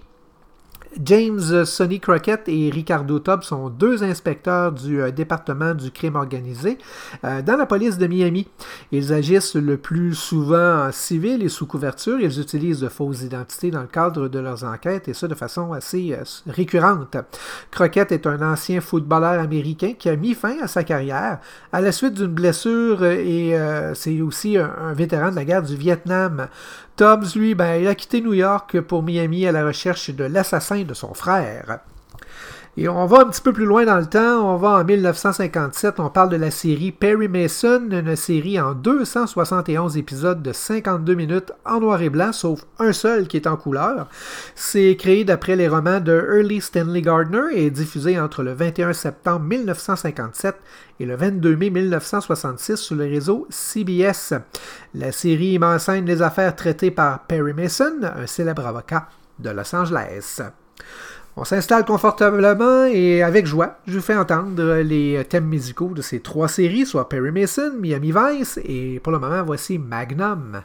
James Sonny Crockett et Ricardo Tubbs sont deux inspecteurs du euh, département du crime organisé euh, dans la police de Miami. Ils agissent le plus souvent en civil et sous couverture. Ils utilisent de fausses identités dans le cadre de leurs enquêtes et ça de façon assez euh, récurrente. Crockett est un ancien footballeur américain qui a mis fin à sa carrière à la suite d'une blessure et c'est aussi un vétéran de la guerre du Vietnam. Tubbs, lui, ben, il a quitté New York pour Miami à la recherche de l'assassin de son frère. Et on va un petit peu plus loin dans le temps, on va en 1957, on parle de la série Perry Mason, une série en 271 épisodes de 52 minutes en noir et blanc, sauf un seul qui est en couleur. C'est créé d'après les romans de Early Stanley Gardner et diffusé entre le 21 septembre 1957 et le 22 mai 1966 sur le réseau CBS. La série m'enseigne les affaires traitées par Perry Mason, un célèbre avocat de Los Angeles. On s'installe confortablement et avec joie, je vous fais entendre les thèmes musicaux de ces trois séries, soit Perry Mason, Miami Vice et pour le moment, voici Magnum.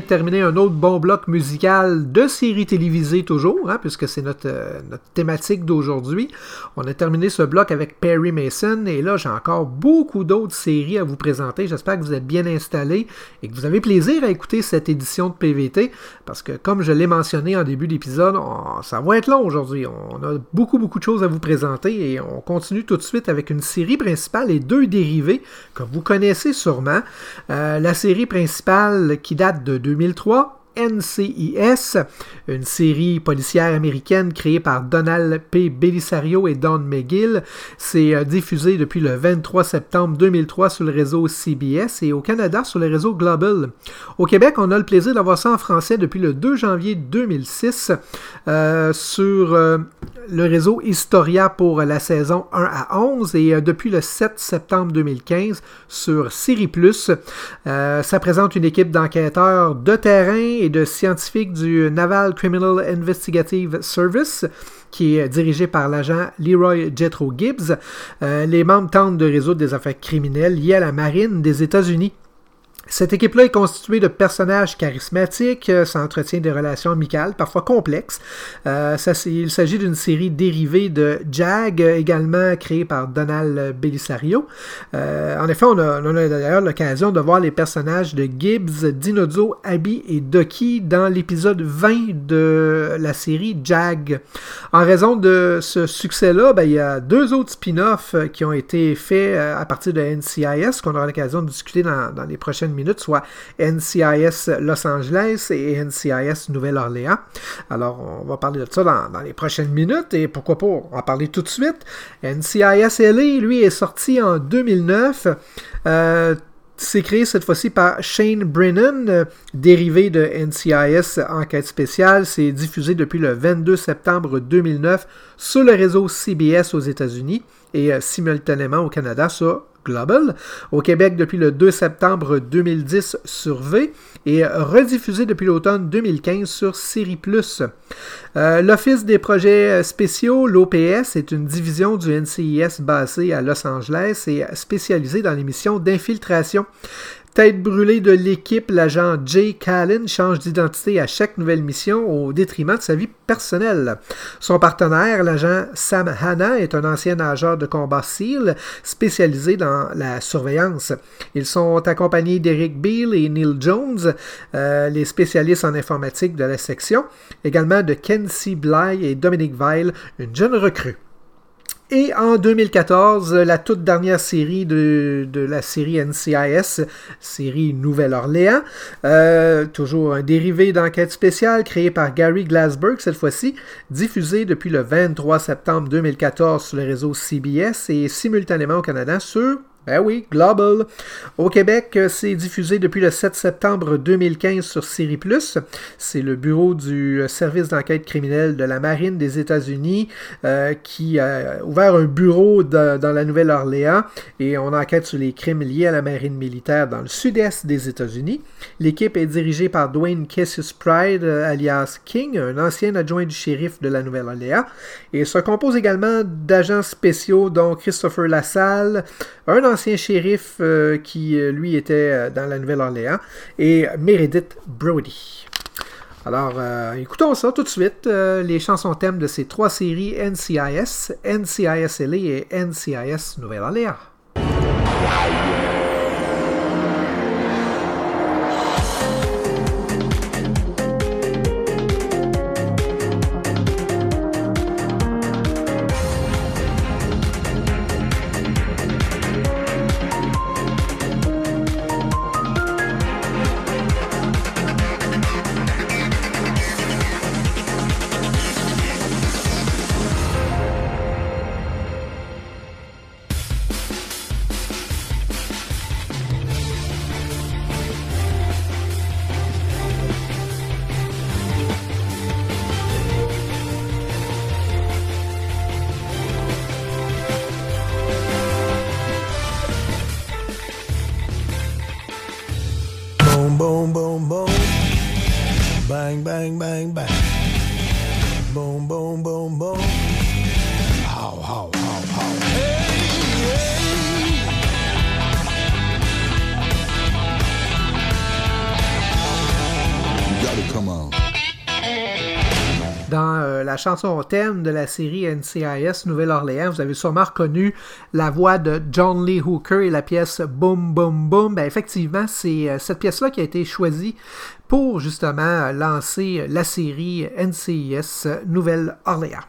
De terminer un autre bon bloc musical de séries télévisées toujours, hein, puisque c'est notre, euh, notre, thématique d'aujourd'hui. On a terminé ce bloc avec Perry Mason et là j'ai encore beaucoup d'autres séries à vous présenter. J'espère que vous êtes bien installés et que vous avez plaisir à écouter cette édition de PVT parce que comme je l'ai mentionné en début d'épisode, ça va être long aujourd'hui. On a beaucoup beaucoup de choses à vous présenter et on continue tout de suite avec une série principale et deux dérivés que vous connaissez sûrement. Euh, la série principale qui date de 2003 NCIS, une série policière américaine créée par Donald P. Belisario et Don McGill. C'est euh, diffusé depuis le 23 septembre 2003 sur le réseau CBS et au Canada sur le réseau Global. Au Québec, on a le plaisir d'avoir ça en français depuis le 2 janvier 2006 euh, sur euh, le réseau Historia pour la saison 1 à 11 et depuis le 7 septembre 2015 sur Série Plus. ça présente une équipe d'enquêteurs de terrain de scientifiques du Naval Criminal Investigative Service qui est dirigé par l'agent Leroy Jethro Gibbs. Euh, les membres tentent de résoudre des affaires criminelles liées à la marine des États-Unis. Cette équipe-là est constituée de personnages charismatiques, euh, ça entretient des relations amicales, parfois complexes. Euh, ça, il s'agit d'une série dérivée de Jag, également créée par Donald Belisario. Euh, en effet, on a, d'ailleurs l'occasion de voir les personnages de Gibbs, Dinozo, Abby et Ducky dans l'épisode 20 de la série Jag. En raison de ce succès-là, ben, il y a deux autres spin-offs qui ont été faits à partir de NCIS qu'on aura l'occasion de discuter dans, dans les prochaines minutes, soit NCIS Los Angeles et NCIS Nouvelle-Orléans. Alors, on va parler de ça dans, les prochaines minutes et pourquoi pas en parler tout de suite. NCIS LA, lui, est sorti en 2009. Euh, c'est créé cette fois-ci par Shane Brennan, dérivé de NCIS Enquête spéciale. C'est diffusé depuis le 22 septembre 2009 sur le réseau CBS aux États-Unis et euh, simultanément au Canada sur Global, au Québec depuis le 2 septembre 2010 sur V et rediffusé depuis l'automne 2015 sur Série Plus. Euh, L'Office des projets spéciaux, l'OPS, est une division du NCIS basée à Los Angeles et spécialisée dans les missions d'infiltration. Tête brûlée de l'équipe, l'agent Jay Callan change d'identité à chaque nouvelle mission au détriment de sa vie personnelle. Son partenaire, l'agent Sam Hanna, est un ancien nageur de combat SEAL spécialisé dans la surveillance. Ils sont accompagnés d'Eric Beale et Neil Jones, euh, les spécialistes en informatique de la section, également de Kenzie Bly et Dominic Weil, une jeune recrue. Et en 2014, la toute dernière série de, la série NCIS, série Nouvelle-Orléans, euh, toujours un dérivé d'enquête spéciale créé par Gary Glasberg cette fois-ci, diffusé depuis le 23 septembre 2014 sur le réseau CBS et simultanément au Canada sur ben oui, Global. Au Québec, euh, c'est diffusé depuis le 7 septembre 2015 sur Série Plus. C'est le bureau du euh, service d'enquête criminelle de la Marine des États-Unis euh, qui a ouvert un bureau dans la Nouvelle-Orléans et on enquête sur les crimes liés à la marine militaire dans le sud-est des États-Unis. L'équipe est dirigée par Dwayne Cassius Pride, alias King, un ancien adjoint du shérif de la Nouvelle-Orléans, et se compose également d'agents spéciaux dont Christopher Lassalle, un ancien shérif euh, qui, euh, lui, était euh, dans la Nouvelle-Orléans, et Meredith Brody. Alors, écoutons ça tout de suite, les chansons thèmes de ces trois séries NCIS, NCIS LA et NCIS Nouvelle-Orléans. Dans euh, la chanson thème de la série NCIS Nouvelle-Orléans, vous avez sûrement reconnu la voix de John Lee Hooker et la pièce Boom Boom Boom. Ben, effectivement, c'est euh, cette pièce-là qui a été choisie pour justement lancer la série NCIS Nouvelle-Orléans.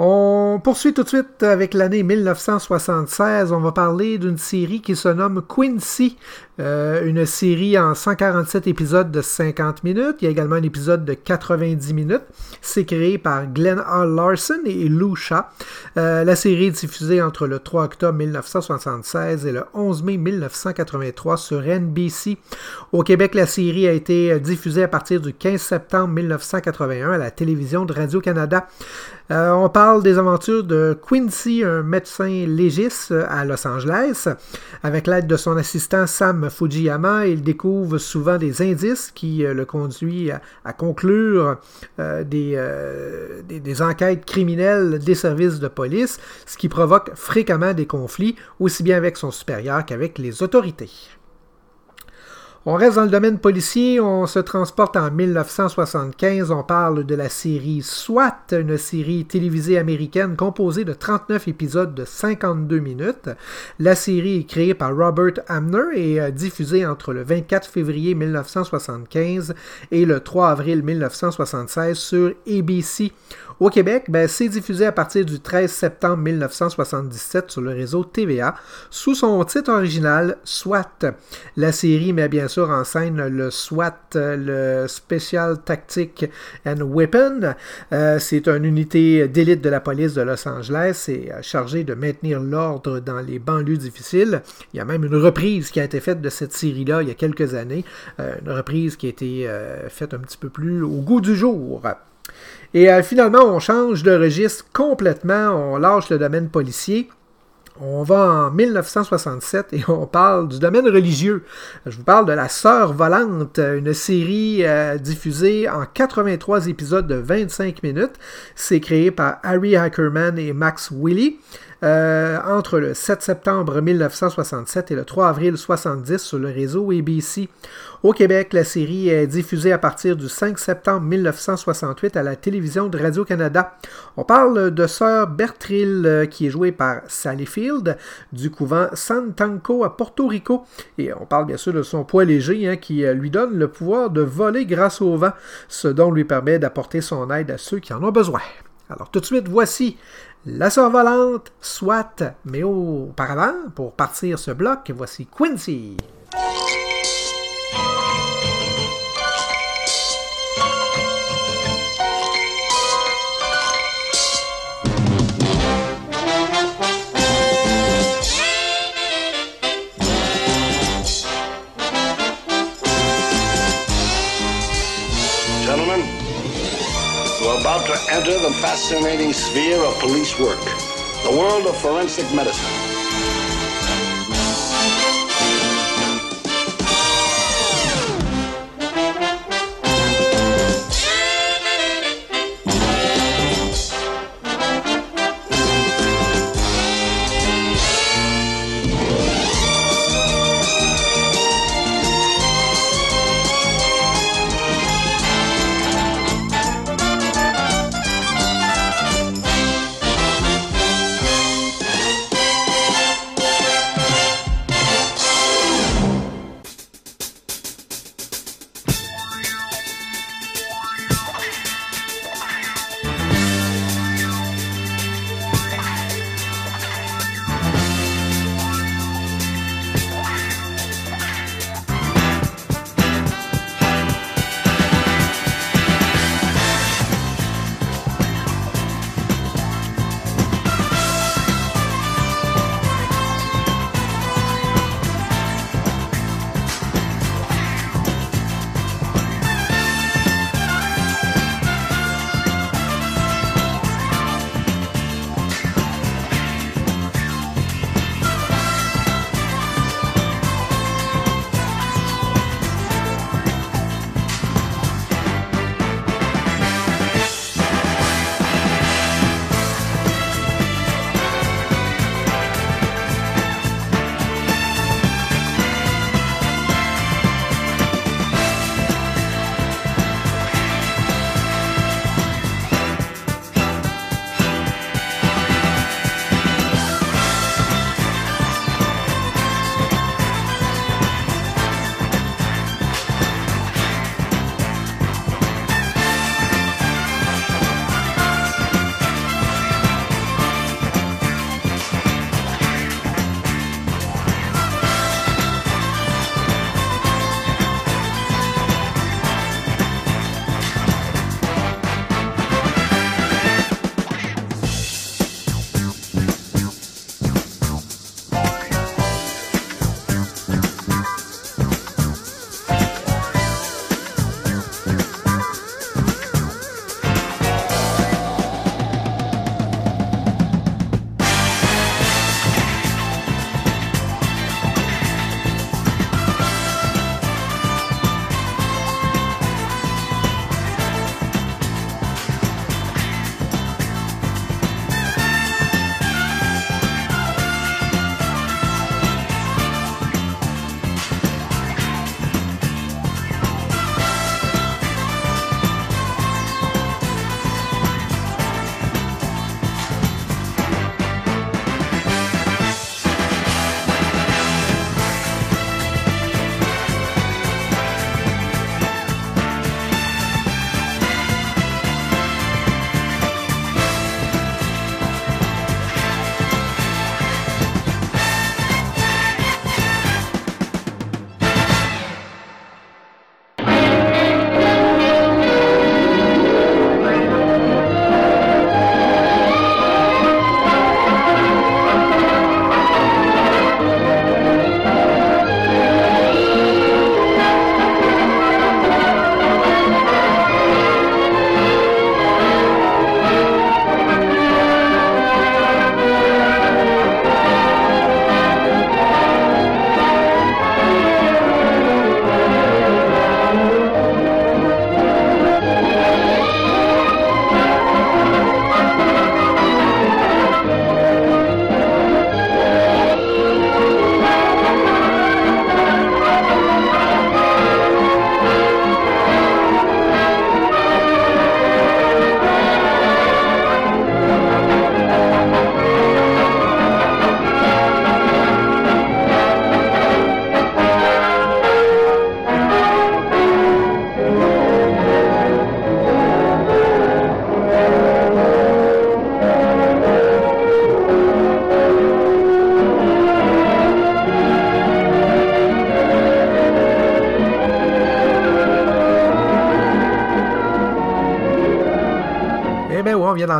On poursuit tout de suite avec l'année 1976. On va parler d'une série qui se nomme Quincy, euh, une série en 147 épisodes de 50 minutes. Il y a également un épisode de 90 minutes. C'est créé par Glenn R. Larson et Lou Shaw. Euh, la série est diffusée entre le 3 octobre 1976 et le 11 mai 1983 sur NBC. Au Québec, la série a été diffusée à partir du 15 septembre 1981 à la télévision de Radio-Canada. Euh, on parle des aventures de Quincy, un médecin légiste à Los Angeles. Avec l'aide de son assistant Sam Fujiyama, il découvre souvent des indices qui euh, le conduisent à, conclure euh, des, des, enquêtes criminelles des services de police, ce qui provoque fréquemment des conflits, aussi bien avec son supérieur qu'avec les autorités. On reste dans le domaine policier, on se transporte en 1975, on parle de la série SWAT, une série télévisée américaine composée de 39 épisodes de 52 minutes. La série est créée par Robert Amner et euh, diffusée entre le 24 février 1975 et le 3 avril 1976 sur ABC. Au Québec, ben, c'est diffusé à partir du 13 septembre 1977 sur le réseau TVA sous son titre original SWAT. La série met bien sûr en scène le SWAT, le Special Tactic and Weapon. Euh, c'est une unité d'élite de la police de Los Angeles et euh, chargée de maintenir l'ordre dans les banlieues difficiles. Il y a même une reprise qui a été faite de cette série-là il y a quelques années, euh, une reprise qui a été faite un petit peu plus au goût du jour. Et euh, finalement, on change de registre complètement, on lâche le domaine policier. On va en 1967 et on parle du domaine religieux. Je vous parle de La Sœur volante, une série euh, diffusée en 83 épisodes de 25 minutes. C'est créé par Harry Ackerman et Max Willy. Euh, entre le 7 septembre 1967 et le 3 avril 1970 sur le réseau ABC. Au Québec, la série est diffusée à partir du 5 septembre 1968 à la télévision de Radio-Canada. On parle de Sœur Bertrille, euh, qui est jouée par Sally Field, du couvent Santanco à Porto Rico. Et on parle bien sûr de son poids léger, hein, qui euh, lui donne le pouvoir de voler grâce au vent, ce dont lui permet d'apporter son aide à ceux qui en ont besoin. Alors tout de suite, voici la sœur volante, soit, mais auparavant, pour partir ce bloc, voici Quincy. Enter the fascinating sphere of police work, the world of forensic medicine.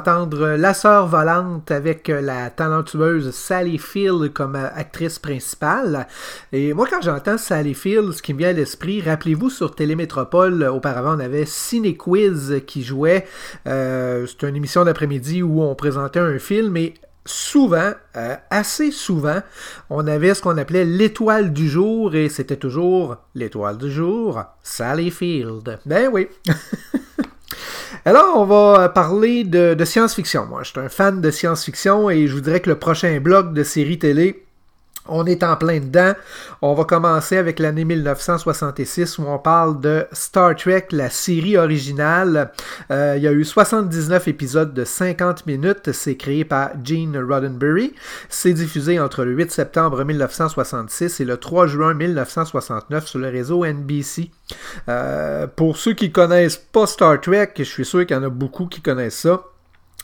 La sœur volante avec la talentueuse Sally Field comme actrice principale. Et moi, quand j'entends Sally Field, ce qui me vient à l'esprit, rappelez-vous, sur Télémétropole, auparavant, on avait Ciné Quiz qui jouait. Euh, C'était une émission d'après-midi où on présentait un film et souvent, euh, assez souvent, on avait ce qu'on appelait l'étoile du jour et c'était toujours l'étoile du jour, Sally Field. Ben oui. Alors, on va parler de, de science-fiction. Moi, je suis un fan de science-fiction et je vous dirais que le prochain blog de série télé, on est en plein dedans. On va commencer avec l'année 1966 où on parle de Star Trek, la série originale. Euh, il y a eu 79 épisodes de 50 minutes. C'est créé par Gene Roddenberry. C'est diffusé entre le 8 septembre 1966 et le 3 juin 1969 sur le réseau NBC. Euh, pour ceux qui connaissent pas Star Trek, je suis sûr qu'il y en a beaucoup qui connaissent ça.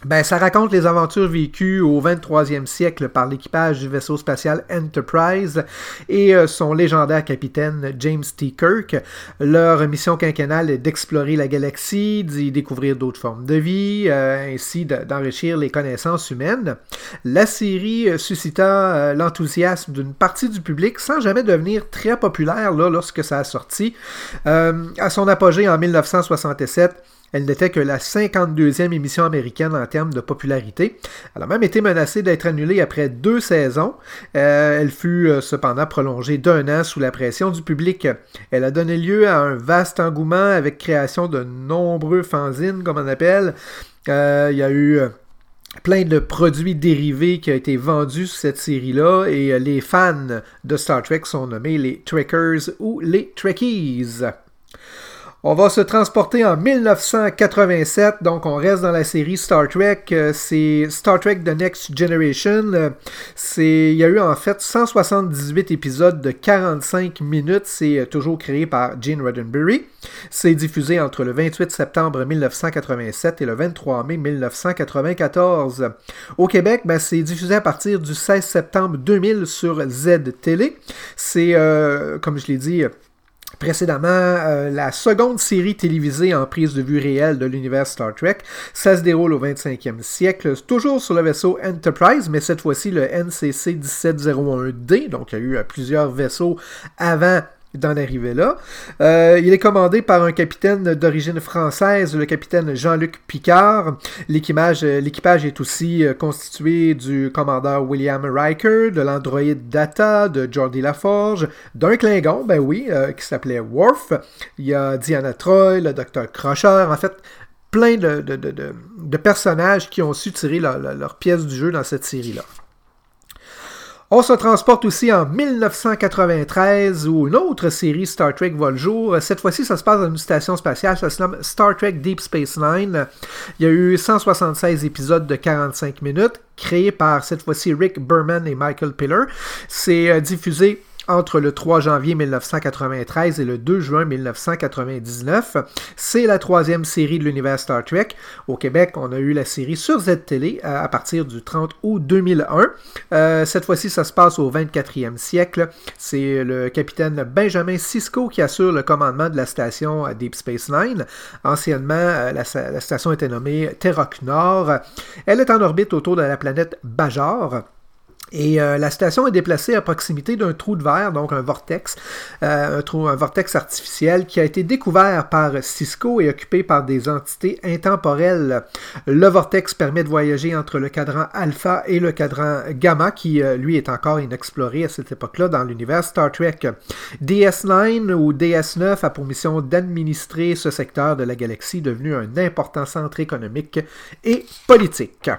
Ben, ça raconte les aventures vécues au 23e siècle par l'équipage du vaisseau spatial Enterprise et euh, son légendaire capitaine James T. Kirk. Leur mission quinquennale est d'explorer la galaxie, d'y découvrir d'autres formes de vie, euh, ainsi d'enrichir les connaissances humaines. La série euh, suscita l'enthousiasme d'une partie du public sans jamais devenir très populaire là, lorsque ça a sorti. à son apogée en 1967, elle n'était que la 52e émission américaine en termes de popularité. Elle a même été menacée d'être annulée après deux saisons. Euh, elle fut euh, cependant prolongée d'un an sous la pression du public. Elle a donné lieu à un vaste engouement avec création de nombreux fanzines, comme on appelle. Euh, il y a eu plein de produits dérivés qui ont été vendus sur cette série-là et les fans de Star Trek sont nommés les Trekkers ou les Trekkies. On va se transporter en 1987, donc on reste dans la série Star Trek. Euh, c'est Star Trek The Next Generation. Euh, c'est, il y a eu en fait 178 épisodes de 45 minutes. C'est euh, toujours créé par Gene Roddenberry. C'est diffusé entre le 28 septembre 1987 et le 23 mai 1994. Au Québec, ben, c'est diffusé à partir du 16 septembre 2000 sur Z Télé. C'est, comme je l'ai dit, précédemment euh, la seconde série télévisée en prise de vue réelle de l'univers Star Trek. Ça se déroule au 25e siècle, toujours sur le vaisseau Enterprise, mais cette fois-ci le NCC 1701D. Donc il y a eu euh, plusieurs vaisseaux avant d'en arriver là. Euh, il est commandé par un capitaine d'origine française, le capitaine Jean-Luc Picard. L'équipage, euh, l'équipage est aussi euh, constitué du commandeur William Riker, de l'androïde Data, de Jordi Laforge, d'un Klingon, ben oui, qui s'appelait Worf. Il y a Diana Troy, le docteur Crusher, en fait, plein de, personnages qui ont su tirer leur pièce du jeu dans cette série-là. On se transporte aussi en 1993 où une autre série Star Trek voit le jour. Cette fois-ci, ça se passe dans une station spatiale. Ça se nomme Star Trek Deep Space Nine. Il y a eu 176 épisodes de 45 minutes, créés par cette fois-ci Rick Berman et Michael Piller. C'est euh, diffusé entre le 3 janvier 1993 et le 2 juin 1999. C'est la troisième série de l'univers Star Trek. Au Québec, on a eu la série sur Z-Télé euh, à partir du 30 août 2001. Euh, cette fois-ci, ça se passe au 24e siècle. C'est le capitaine Benjamin Sisko qui assure le commandement de la station Deep Space Nine. Anciennement, euh, la, station était nommée Terroc Nord. Elle est en orbite autour de la planète Bajor. Et euh, la station est déplacée à proximité d'un trou de verre, donc un vortex, euh, un, trou, un vortex artificiel qui a été découvert par Cisco et occupé par des entités intemporelles. Le vortex permet de voyager entre le cadran alpha et le cadran gamma, qui euh, lui est encore inexploré à cette époque-là dans l'univers Star Trek. DS9 ou DS9 a pour mission d'administrer ce secteur de la galaxie devenu un important centre économique et politique.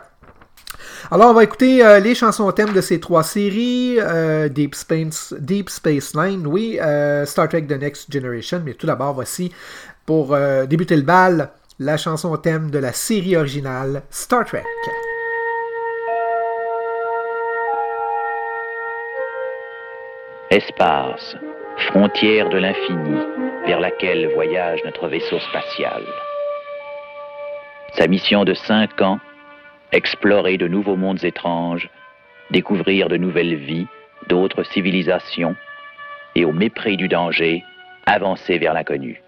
Alors, on va écouter euh, les chansons thème de ces trois séries. Euh, Deep, Space, Deep Space Nine, oui. Euh, Star Trek The Next Generation. Mais tout d'abord, voici, pour débuter le bal, la chanson thème de la série originale Star Trek. Espace, frontière de l'infini, vers laquelle voyage notre vaisseau spatial. Sa mission de cinq ans explorer de nouveaux mondes étranges, découvrir de nouvelles vies, d'autres civilisations, et au mépris du danger, avancer vers l'inconnu.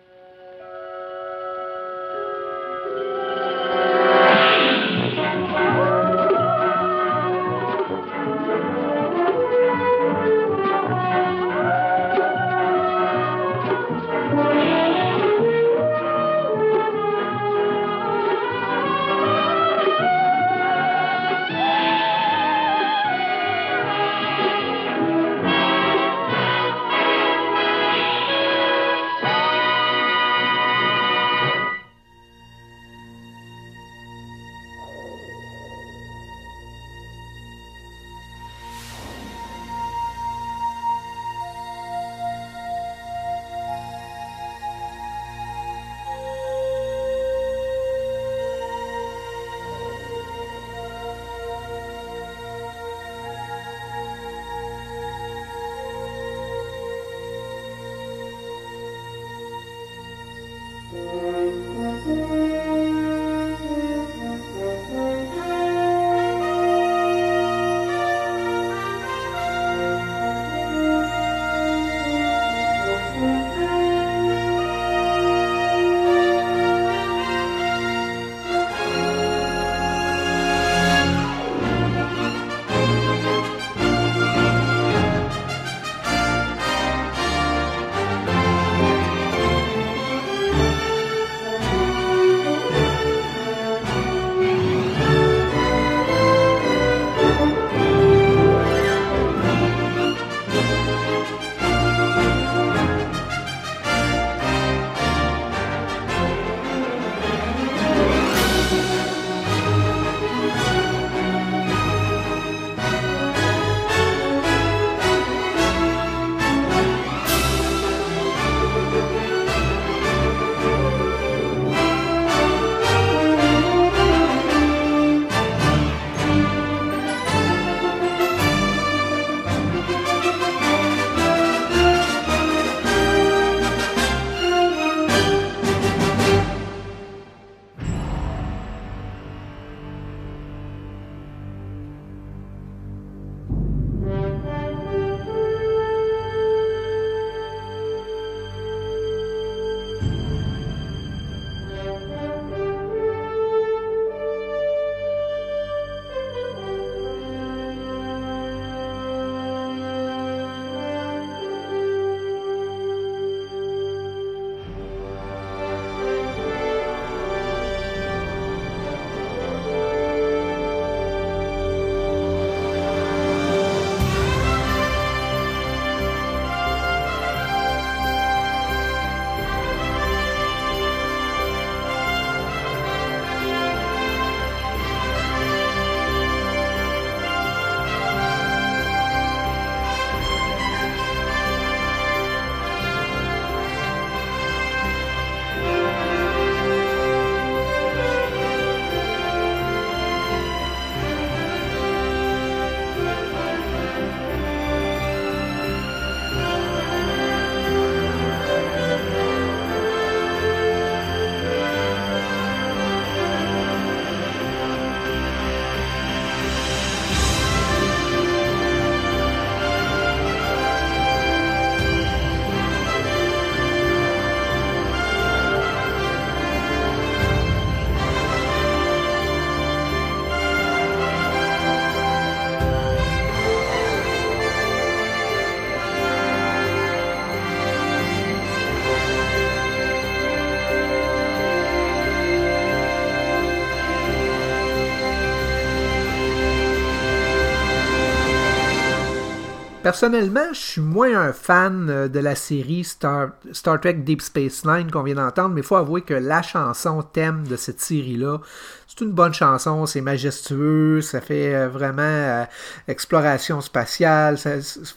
Personnellement, je suis moins un fan euh, de la série Star, Trek Deep Space Nine qu'on vient d'entendre, mais il faut avouer que la chanson thème de cette série-là, c'est une bonne chanson, c'est majestueux, ça fait euh, vraiment euh, exploration spatiale.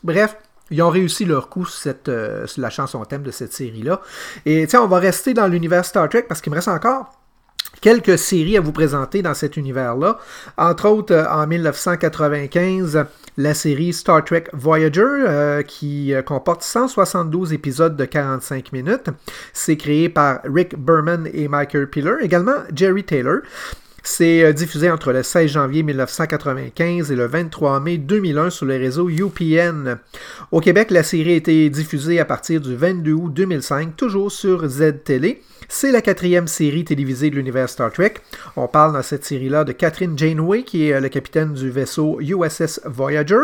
bref, ils ont réussi leur coup sur la chanson thème de cette série-là. Et tiens, on va rester dans l'univers Star Trek parce qu'il me reste encore quelques séries à vous présenter dans cet univers-là. Entre autres, euh, en 1995, la série Star Trek Voyager, euh, qui euh, comporte 172 épisodes de 45 minutes. C'est créé par Rick Berman et Michael Piller, également Jerry Taylor. C'est diffusé entre le 16 janvier 1995 et le 23 mai 2001 sur le réseau UPN. Au Québec, la série a été diffusée à partir du 22 août 2005, toujours sur Z-Télé. C'est la quatrième série télévisée de l'univers Star Trek. On parle dans cette série-là de Catherine Janeway, qui est euh, le capitaine du vaisseau USS Voyager.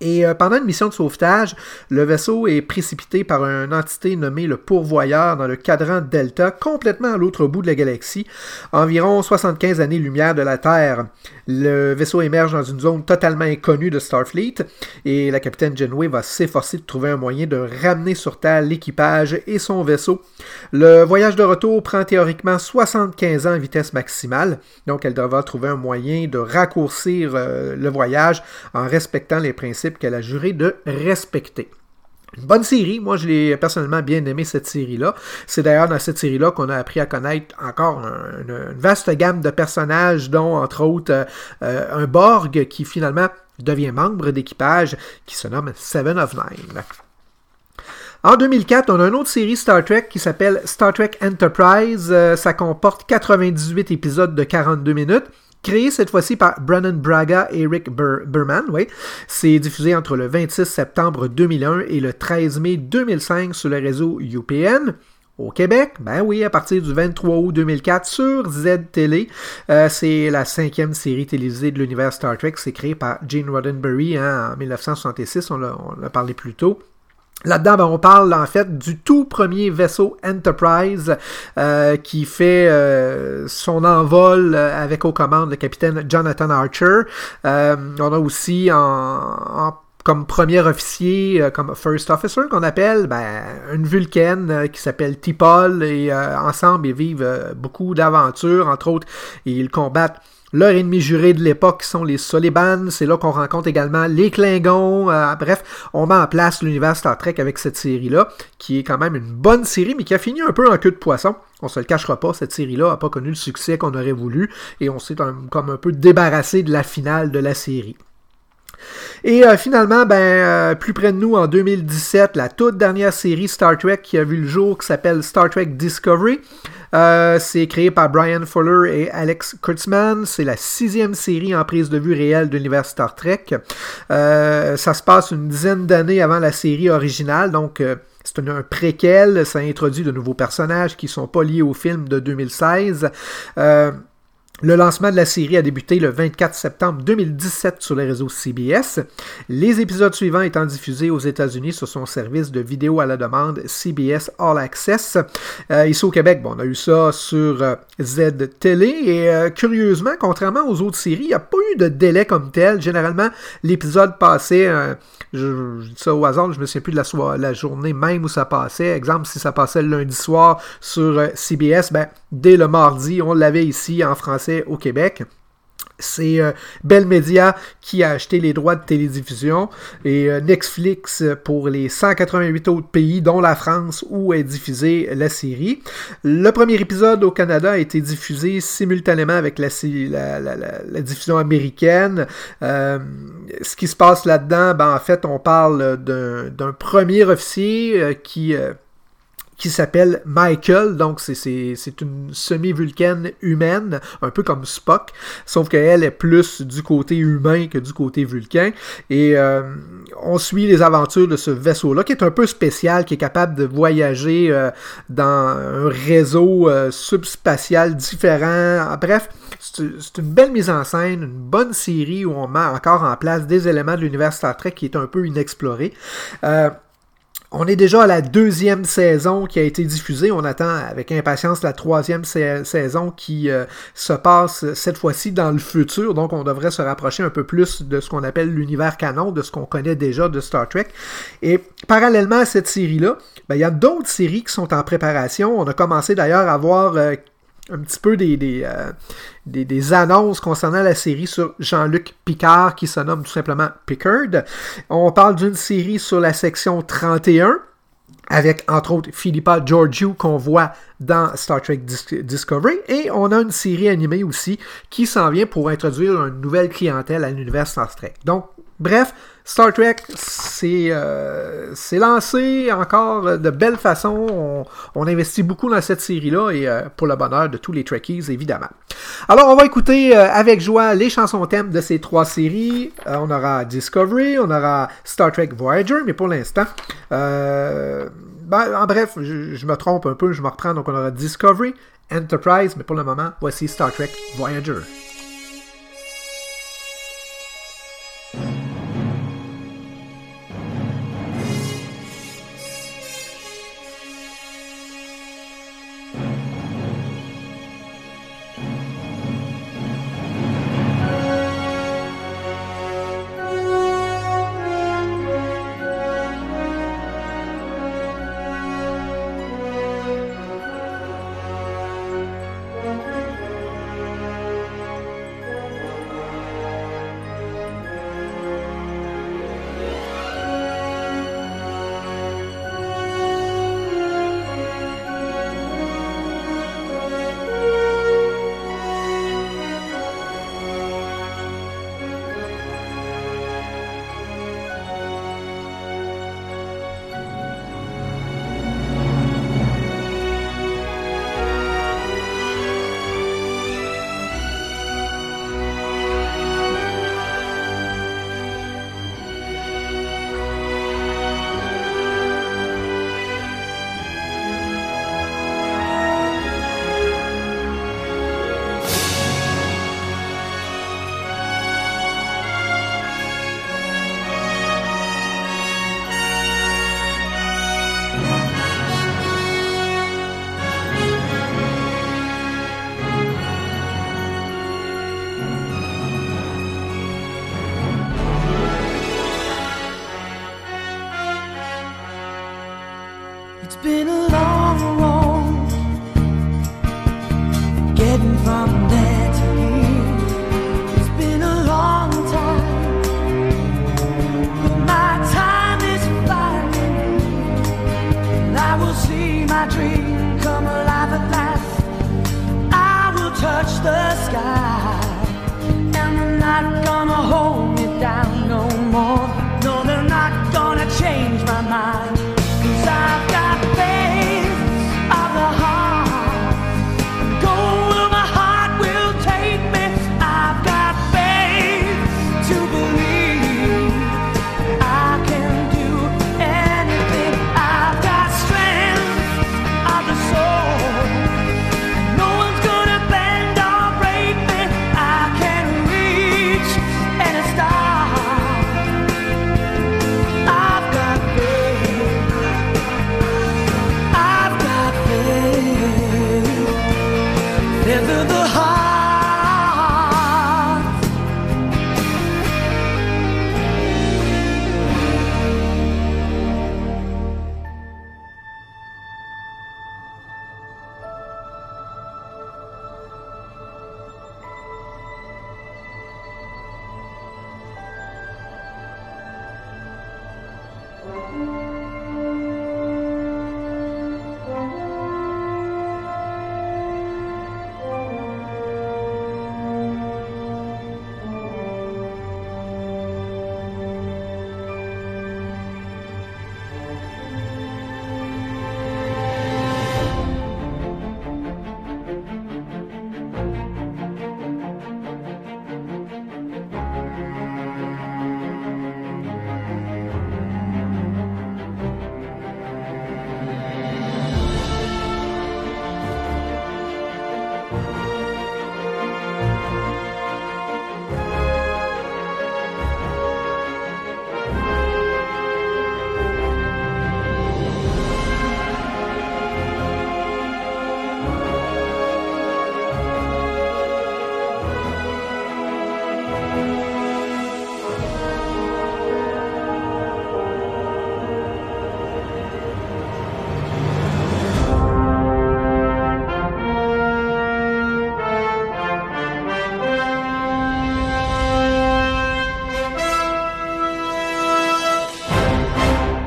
Et euh, pendant une mission de sauvetage, le vaisseau est précipité par une entité nommée le Pourvoyeur dans le cadran Delta, complètement à l'autre bout de la galaxie, environ 75 années-lumière de la Terre. Le vaisseau émerge dans une zone totalement inconnue de Starfleet et la capitaine Janeway va s'efforcer de trouver un moyen de ramener sur Terre l'équipage et son vaisseau. Le voyage de retour prend théoriquement 75 ans à vitesse maximale, donc elle devra trouver un moyen de raccourcir euh, le voyage en respectant les principes qu'elle a juré de respecter. Une bonne série, moi je l'ai personnellement bien aimé cette série-là. C'est d'ailleurs dans cette série-là qu'on a appris à connaître encore une, vaste gamme de personnages, dont entre autres euh, un Borg qui finalement devient membre d'équipage qui se nomme Seven of Nine. En 2004, on a une autre série Star Trek qui s'appelle Star Trek Enterprise. Euh, ça comporte 98 épisodes de 42 minutes créé cette fois-ci par Brandon Braga et Rick Berman. Oui. C'est diffusé entre le 26 septembre 2001 et le 13 mai 2005 sur le réseau UPN. Au Québec, ben oui, à partir du 23 août 2004 sur Z-Télé. Euh, c'est la cinquième série télévisée de l'univers Star Trek. C'est créé par Gene Roddenberry hein, en 1966, on l'a parlé plus tôt. Là-dedans, ben, on parle en fait du tout premier vaisseau Enterprise euh, qui fait euh, son envol euh, avec aux commandes le capitaine Jonathan Archer. on a aussi en, comme premier officier, comme first officer qu'on appelle, ben, une Vulcaine qui s'appelle Tipol et ensemble ils vivent beaucoup d'aventures, entre autres ils combattent leur ennemi juré de l'époque sont les Solibans. C'est là qu'on rencontre également les Klingons. Euh, bref, on met en place l'univers Star Trek avec cette série-là, qui est quand même une bonne série, mais qui a fini un peu en queue de poisson. On se le cachera pas, cette série-là n'a pas connu le succès qu'on aurait voulu, et on s'est comme un peu débarrassé de la finale de la série. Et euh, finalement, ben, euh, plus près de nous, en 2017, la toute dernière série Star Trek qui a vu le jour, qui s'appelle Star Trek Discovery. Euh, c'est créé par Brian Fuller et Alex Kurtzman. C'est la sixième série en prise de vue réelle de l'univers Star Trek. ça se passe une dizaine d'années avant la série originale, donc c'est un, préquel. Ça introduit de nouveaux personnages qui sont pas liés au film de 2016. Le lancement de la série a débuté le 24 septembre 2017 sur les réseaux CBS. Les épisodes suivants étant diffusés aux États-Unis sur son service de vidéo à la demande CBS All Access. Euh, ici au Québec, bon, on a eu ça sur euh, Z Télé et euh, curieusement, contrairement aux autres séries, il n'y a pas eu de délai comme tel. Généralement, l'épisode passait, je, dis ça au hasard, je me souviens plus de la, la journée même où ça passait. Exemple, si ça passait le lundi soir sur CBS, ben, dès le mardi, on l'avait ici en français au Québec. C'est euh, Bell qui a acheté les droits de télédiffusion et euh, Netflix pour les 188 autres pays, dont la France, où est diffusée la série. Le premier épisode au Canada a été diffusé simultanément avec la, diffusion américaine. Euh, ce qui se passe là-dedans, ben, en fait, on parle d'un premier officier qui qui s'appelle Michael, donc c'est une semi-vulcaine humaine, un peu comme Spock, sauf qu'elle est plus du côté humain que du côté vulcain. Et euh, on suit les aventures de ce vaisseau-là, qui est un peu spécial, qui est capable de voyager euh, dans un réseau euh, subspatial différent. Bref, c'est une belle mise en scène, une bonne série où on met encore en place des éléments de l'univers Star Trek qui est un peu inexploré. On est déjà à la deuxième saison qui a été diffusée. On attend avec impatience la troisième saison qui euh, se passe cette fois-ci dans le futur. Donc, on devrait se rapprocher un peu plus de ce qu'on appelle l'univers canon, de ce qu'on connaît déjà de Star Trek. Et parallèlement à cette série-là, ben, il y a d'autres séries qui sont en préparation. On a commencé d'ailleurs à voir euh, un petit peu des, euh, des, des, annonces concernant la série sur Jean-Luc Picard qui se nomme tout simplement Pickard. On parle d'une série sur la section 31 avec entre autres Philippa Georgiou qu'on voit dans Star Trek Discovery et on a une série animée aussi qui s'en vient pour introduire une nouvelle clientèle à l'univers Star Trek. Donc bref, Star Trek, c'est euh, lancé encore de belle façon. On, investit beaucoup dans cette série-là et euh, pour le bonheur de tous les Trekkies, évidemment. Alors, on va écouter euh, avec joie les chansons thèmes de ces trois séries. On aura Discovery, on aura Star Trek Voyager, mais pour l'instant, ben, en bref, je, je, me trompe un peu, je me reprends. Donc, on aura Discovery, Enterprise, mais pour le moment, voici Star Trek Voyager.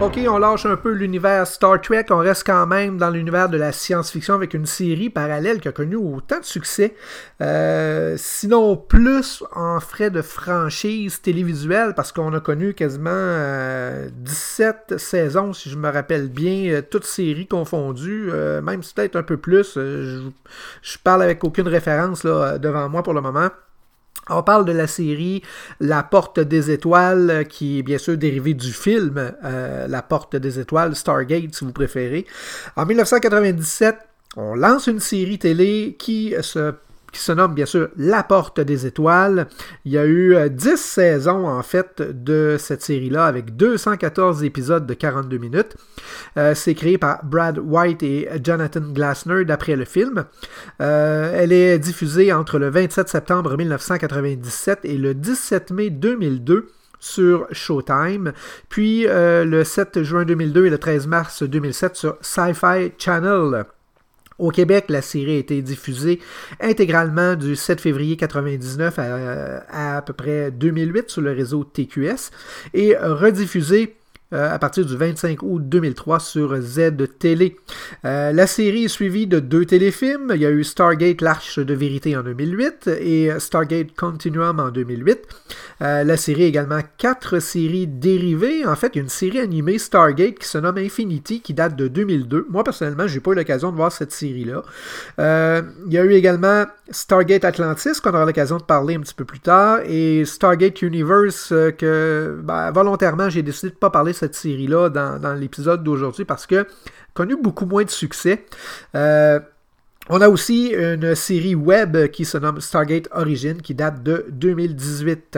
Ok, on lâche un peu l'univers Star Trek, on reste quand même dans l'univers de la science-fiction avec une série parallèle qui a connu autant de succès, euh, sinon plus en frais de franchise télévisuelle, parce qu'on a connu quasiment euh, 17 saisons, si je me rappelle bien, euh, toutes séries confondues, euh, même si peut-être un peu plus. je, je parle avec aucune référence là, devant moi pour le moment. On parle de la série La Porte des Étoiles, qui est bien sûr dérivée du film euh, La Porte des Étoiles, Stargate si vous préférez. En 1997, on lance une série télé qui se qui se nomme bien sûr La Porte des Étoiles. Il y a eu 10 saisons en fait de cette série-là avec 214 épisodes de 42 minutes. Euh, c'est créé par Brad White et Jonathan Glassner d'après le film. Euh, elle est diffusée entre le 27 septembre 1997 et le 17 mai 2002 sur Showtime, puis euh, le 7 juin 2002 et le 13 mars 2007 sur Sci-Fi Channel. Au Québec, la série a été diffusée intégralement du 7 février 1999 à, à, peu près 2008 sur le réseau TQS et rediffusée euh, à partir du 25 août 2003 sur Z Télé. Euh, la série est suivie de deux téléfilms. Il y a eu Stargate L'Arche de Vérité en 2008 et Stargate Continuum en 2008. Euh, la série a également quatre séries dérivées. En fait, il y a une série animée Stargate qui se nomme Infinity qui date de 2002. Moi, personnellement, j'ai pas eu l'occasion de voir cette série-là. il y a eu également Stargate Atlantis qu'on aura l'occasion de parler un petit peu plus tard et Stargate Universe que ben, volontairement j'ai décidé de ne pas parler cette série-là dans, l'épisode d'aujourd'hui parce que connu beaucoup moins de succès. Euh, on a aussi une série web qui se nomme Stargate Origin qui date de 2018.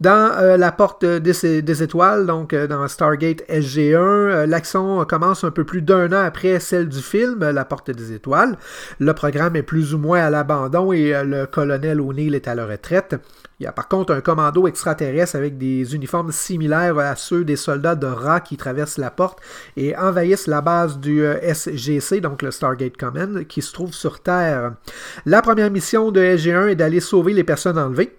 Dans euh, la porte des, étoiles, donc euh, dans Stargate SG1, euh, l'action commence un peu plus d'un an après celle du film La porte des étoiles. Le programme est plus ou moins à l'abandon et le colonel O'Neill est à la retraite. Il y a par contre un commando extraterrestre avec des uniformes similaires à ceux des soldats de Ra qui traversent la porte et envahissent la base du SGC, donc le Stargate Command, qui se trouve sur Terre. La première mission de SG1 est d'aller sauver les personnes enlevées.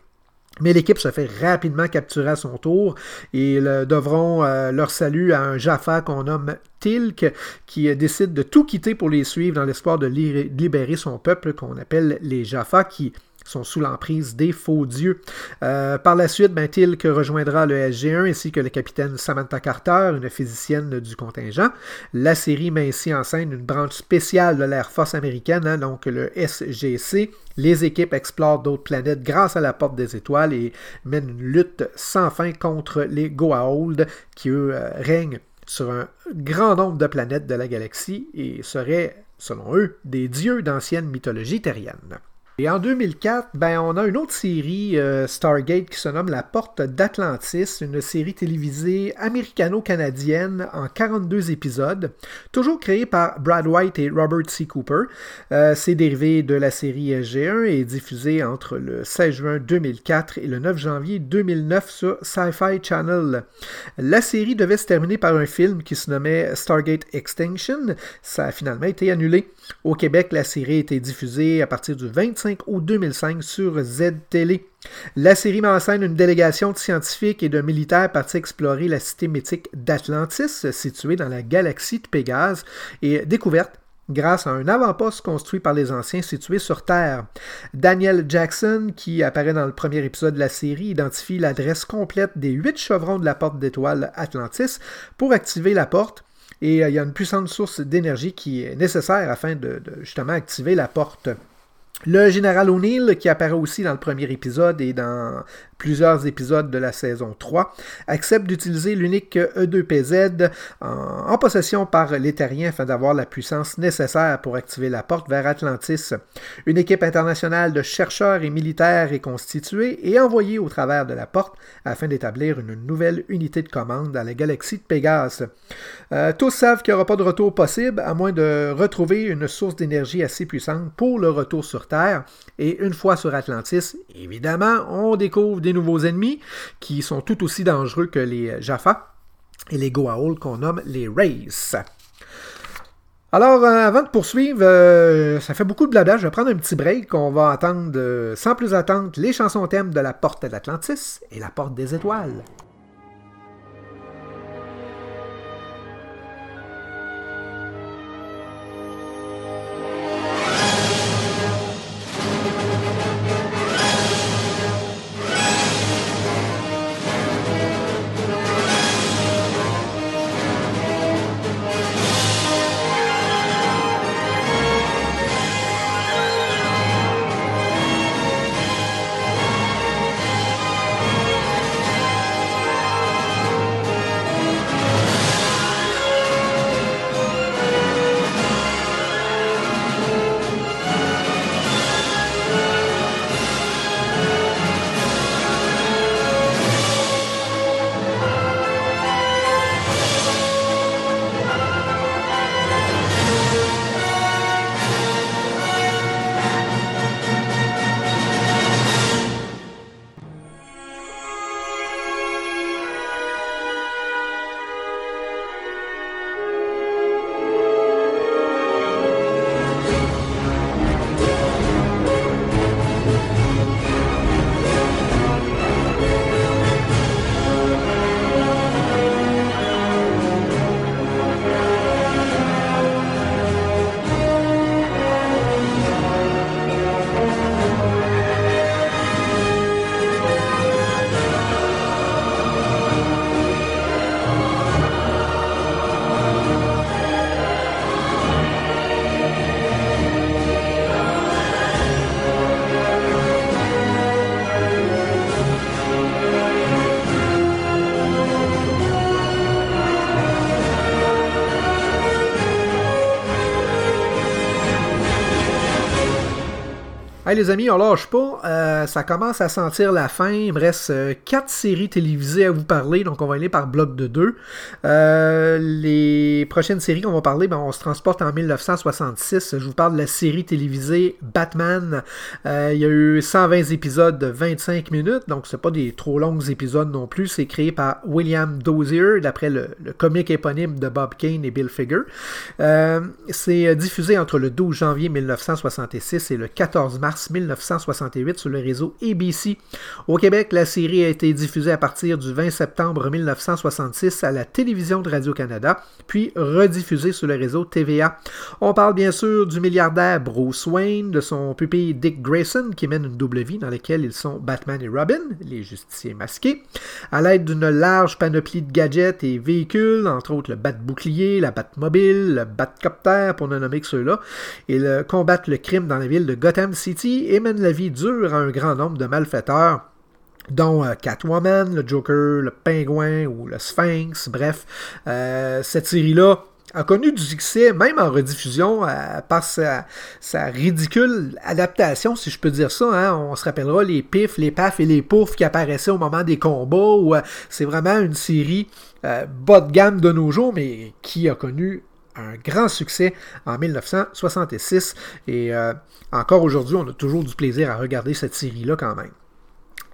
Mais l'équipe se fait rapidement capturer à son tour et devront euh, leur salut à un Jaffa qu'on nomme Tilk qui décide de tout quitter pour les suivre dans l'espoir de libérer son peuple qu'on appelle les Jaffa qui sont sous l'emprise des faux dieux. Euh, par la suite, ben, Tilk rejoindra le SG1 ainsi que le capitaine Samantha Carter, une physicienne du contingent. La série met ainsi en scène une branche spéciale de l'Air Force américaine, hein, donc le SGC. Les équipes explorent d'autres planètes grâce à la porte des étoiles et mènent une lutte sans fin contre les Goa'uld qui, eux, euh, règnent sur un grand nombre de planètes de la galaxie et seraient, selon eux, des dieux d'ancienne mythologie terrienne. Et en 2004, ben, on a une autre série euh, Stargate qui se nomme La Porte d'Atlantis, une série télévisée américano-canadienne en 42 épisodes, toujours créée par Brad White et Robert C. Cooper. Euh, c'est dérivé de la série SG1 et diffusée entre le 16 juin 2004 et le 9 janvier 2009 sur Sci-Fi Channel. La série devait se terminer par un film qui se nommait Stargate Extinction. Ça a finalement été annulé. Au Québec, la série a été diffusée à partir du 25 août 2005 sur Z-Télé. La série met en scène une délégation de scientifiques et de militaires partis explorer la cité mythique d'Atlantis, située dans la galaxie de Pégase, et découverte grâce à un avant-poste construit par les anciens situé sur Terre. Daniel Jackson, qui apparaît dans le premier épisode de la série, identifie l'adresse complète des huit chevrons de la porte d'étoile Atlantis pour activer la porte et euh, il y a une puissante source d'énergie qui est nécessaire afin de, de justement activer la porte. Le général O'Neill, qui apparaît aussi dans le premier épisode et dans plusieurs épisodes de la saison 3, accepte d'utiliser l'unique E2PZ en, possession par les afin d'avoir la puissance nécessaire pour activer la porte vers Atlantis. Une équipe internationale de chercheurs et militaires est constituée et envoyée au travers de la porte afin d'établir une nouvelle unité de commande dans la galaxie de Pégase. Euh, tous savent qu'il n'y aura pas de retour possible à moins de retrouver une source d'énergie assez puissante pour le retour sur Terre. Et une fois sur Atlantis, évidemment, on découvre des nouveaux ennemis qui sont tout aussi dangereux que les Jaffa et les Goa'uld qu'on nomme les Rays. Alors, euh, avant de poursuivre, euh, ça fait beaucoup de blabla. Je vais prendre un petit break. On va attendre, euh, sans plus attendre, les chansons thèmes de la Porte d'Atlantis et la Porte des Étoiles. Les amis, on lâche pas. Euh, ça commence à sentir la fin. Il me reste euh, quatre séries télévisées à vous parler, donc on va aller par bloc de deux. Euh, les prochaines séries qu'on va parler, ben, on se transporte en 1966. Je vous parle de la série télévisée Batman. il y a eu 120 épisodes de 25 minutes, donc c'est pas des trop longs épisodes non plus. C'est créé par William Dozier, d'après le, comique éponyme de Bob Kane et Bill Figure. c'est diffusé entre le 12 janvier 1966 et le 14 mars 1968 sur le réseau ABC. Au Québec, la série a été diffusée à partir du 20 septembre 1966 à la télévision de Radio-Canada, puis rediffusée sur le réseau TVA. On parle bien sûr du milliardaire Bruce Wayne, de son pupille Dick Grayson, qui mène une double vie dans laquelle ils sont Batman et Robin, les justiciers masqués, à l'aide d'une large panoplie de gadgets et véhicules, entre autres le Bat-bouclier, la Bat-mobile, le Bat-copter, pour ne nommer que ceux-là. Ils combattent le crime dans la ville de Gotham City et mène la vie dure à un grand nombre de malfaiteurs dont euh, Catwoman, le Joker, le Pingouin ou le Sphinx. Bref, euh, cette série-là a connu du succès, même en rediffusion, euh, par sa, ridicule adaptation, si je peux dire ça. Hein. On se rappellera les pifs, les pafs et les poufs qui apparaissaient au moment des combats, c'est vraiment une série bas de gamme de nos jours, mais qui a connu un grand succès en 1966. Et euh, encore aujourd'hui, on a toujours du plaisir à regarder cette série-là quand même.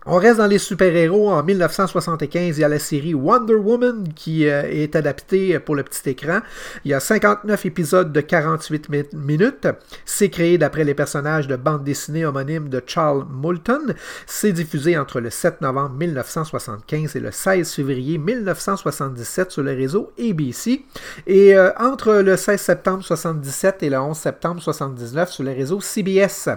On reste dans les super-héros. En 1975, il y a la série Wonder Woman qui euh, est adaptée pour le petit écran. Il y a 59 épisodes de 48 minutes. C'est créé d'après les personnages de bande dessinée homonyme de Charles Moulton. C'est diffusé entre le 7 novembre 1975 et le 16 février 1977 sur le réseau ABC. Et euh, entre le 16 septembre 1977 et le 11 septembre 1979 sur le réseau CBS.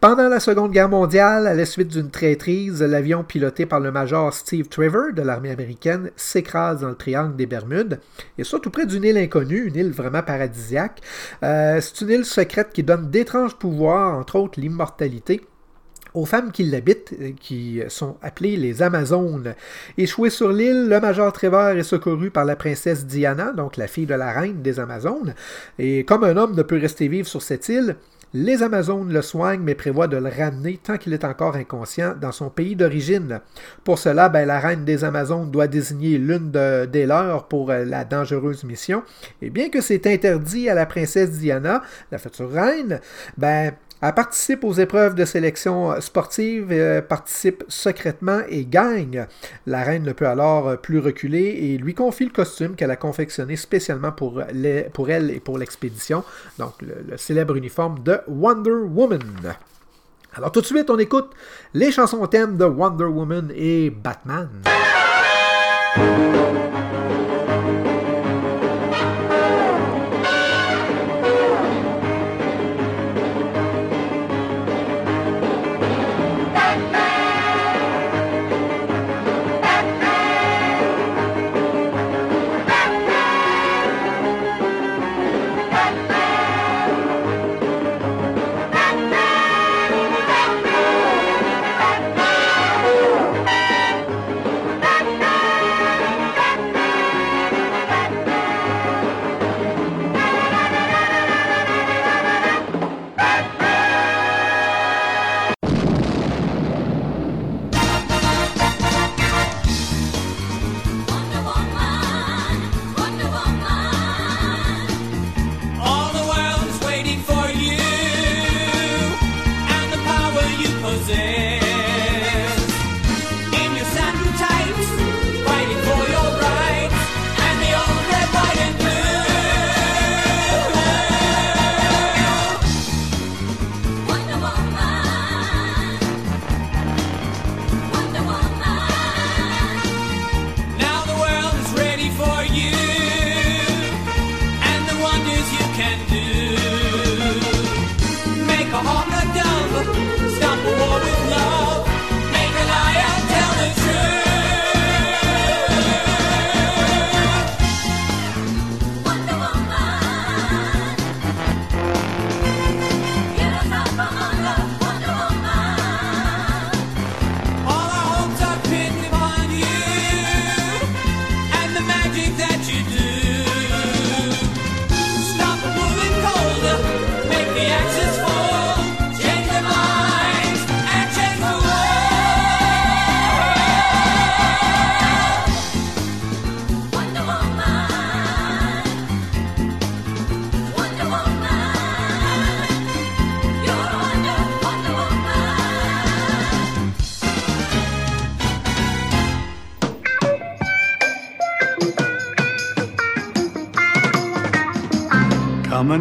Pendant la Seconde Guerre mondiale, à la suite d'une traîtrise, l'avion piloté par le major Steve Trevor de l'armée américaine s'écrase dans le triangle des Bermudes, et ça tout près d'une île inconnue, une île vraiment paradisiaque. Euh, c'est une île secrète qui donne d'étranges pouvoirs, entre autres l'immortalité aux femmes qui l'habitent, euh, qui sont appelées les Amazones. Échoué sur l'île, le major Trevor est secouru par la princesse Diana, donc la fille de la reine des Amazones. Et comme un homme ne peut rester vivre sur cette île, les Amazones le soignent, mais prévoient de le ramener tant qu'il est encore inconscient dans son pays d'origine. Pour cela, ben, la reine des Amazones doit désigner l'une des leurs pour euh, la dangereuse mission. Et bien que c'est interdit à la princesse Diana, la future reine, ben, elle participe aux épreuves de sélection sportive, euh, participe secrètement et gagne. La reine ne peut alors euh, plus reculer et lui confie le costume qu'elle a confectionné spécialement pour, pour elle et pour l'expédition, donc le, célèbre uniforme de Wonder Woman. Alors tout de suite, on écoute les chansons thème de Wonder Woman et Batman.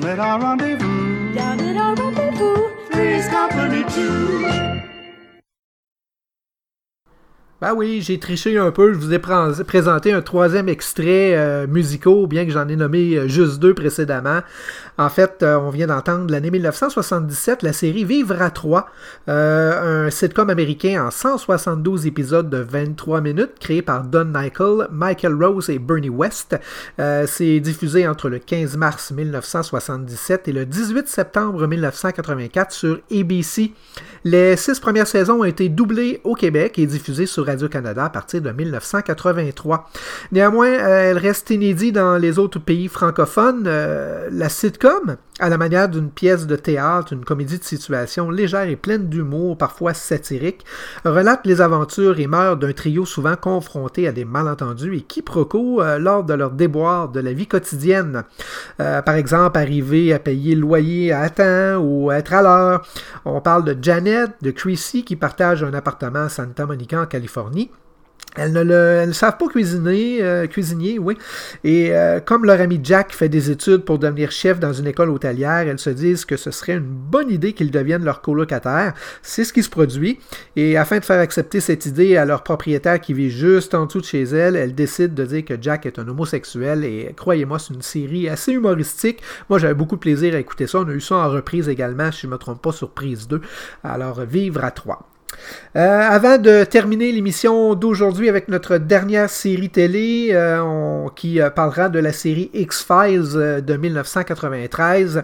Down at our rendezvous. Down at our rendezvous. Three's company too. Ben oui, j'ai triché un peu. Je vous ai présenté un troisième extrait euh, musical, bien que j'en ai nommé euh, juste deux précédemment. En fait, euh, on vient d'entendre l'année 1977, la série Vivre à 3, un sitcom américain en 172 épisodes de 23 minutes, créé par Don Michael, Michael Rose et Bernie West. C'est diffusé entre le 15 mars 1977 et le 18 septembre 1984 sur ABC. Les six premières saisons ont été doublées au Québec et diffusées sur Radio-Canada à partir de 1983. Néanmoins, euh, elle reste inédite dans les autres pays francophones. Euh, la sitcom, à la manière d'une pièce de théâtre, une comédie de situation légère et pleine d'humour, parfois satirique, relate les aventures et meurtres d'un trio souvent confronté à des malentendus et quiproquos euh, lors de leur déboire de la vie quotidienne. par exemple, arriver à payer le loyer à temps ou être à l'heure. On parle de Janet, de Chrissy qui partagent un appartement à Santa Monica en Californie. Elles ne, le, savent pas cuisiner, euh, cuisinier, oui. Et euh, comme leur ami Jack fait des études pour devenir chef dans une école hôtelière, elles se disent que ce serait une bonne idée qu'ils deviennent leur colocataire. C'est ce qui se produit. Et afin de faire accepter cette idée à leur propriétaire qui vit juste en dessous de chez elles, elles décident de dire que Jack est un homosexuel. Et croyez-moi, c'est une série assez humoristique. Moi, j'avais beaucoup de plaisir à écouter ça. On a eu ça en reprise également, si je ne me trompe pas, sur prise 2. Alors, vivre à trois. Euh, avant de terminer l'émission d'aujourd'hui avec notre dernière série télé, euh, qui euh, parlera de la série X-Files de 1993.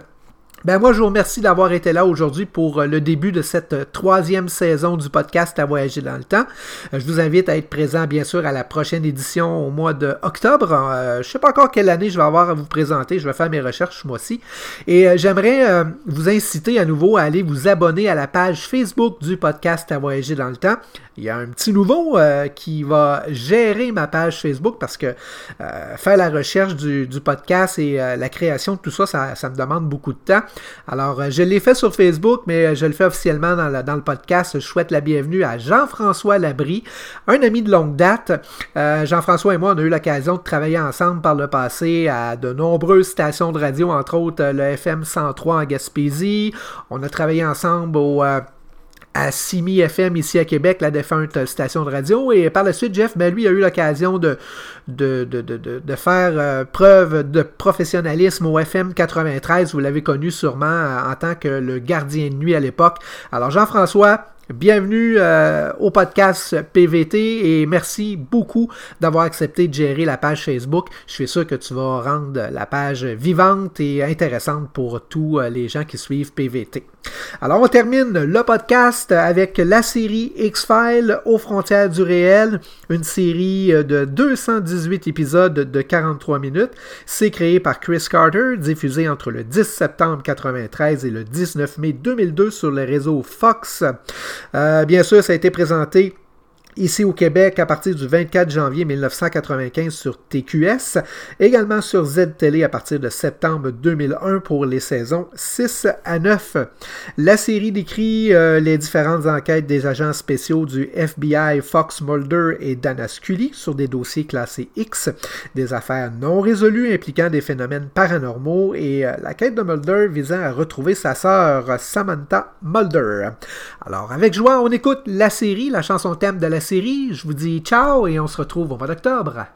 Ben moi, je vous remercie d'avoir été là aujourd'hui pour euh, le début de cette euh, troisième saison du podcast À voyager dans le temps. Euh, je vous invite à être présent, bien sûr, à la prochaine édition au mois d'octobre. je ne sais pas encore quelle année je vais avoir à vous présenter. Je vais faire mes recherches moi aussi. Et j'aimerais vous inciter à nouveau à aller vous abonner à la page Facebook du podcast À voyager dans le temps. Il y a un petit nouveau qui va gérer ma page Facebook parce que faire la recherche du, podcast et la création de tout ça, ça me demande beaucoup de temps. Alors, euh, je l'ai fait sur Facebook, mais euh, je le fais officiellement dans, le podcast. Je souhaite la bienvenue à Jean-François Labry, un ami de longue date. Euh, Jean-François et moi, on a eu l'occasion de travailler ensemble par le passé à de nombreuses stations de radio, entre autres le FM 103 en Gaspésie. On a travaillé ensemble au à Simi FM ici à Québec, la défunte station de radio. Et par la suite, Jeff, ben, lui, a eu l'occasion de, de, de, de, faire euh, preuve de professionnalisme au FM 93. Vous l'avez connu sûrement euh, en tant que le gardien de nuit à l'époque. Alors, Jean-François, Bienvenue euh, au podcast PVT et merci beaucoup d'avoir accepté de gérer la page Facebook. Je suis sûr que tu vas rendre la page vivante et intéressante pour tous les gens qui suivent PVT. Alors on termine le podcast avec la série X-Files aux frontières du réel, une série euh, de 218 épisodes de 43 minutes. C'est créé par Chris Carter, diffusé entre le 10 septembre 1993 et le 19 mai 2002 sur le réseau Fox. Euh, bien sûr, ça a été présenté ici au Québec à partir du 24 janvier 1995 sur TQS, également sur Z-Télé à partir de septembre 2001 pour les saisons 6 à 9. La série décrit euh, les différentes enquêtes des agents spéciaux du FBI Fox Mulder et Dana Scully sur des dossiers classés X, des affaires non résolues impliquant des phénomènes paranormaux et euh, la quête de Mulder visant à retrouver sa sœur Samantha Mulder. Alors avec joie, on écoute la série, la chanson thème de la Je vous dis ciao et on se retrouve au mois d'octobre.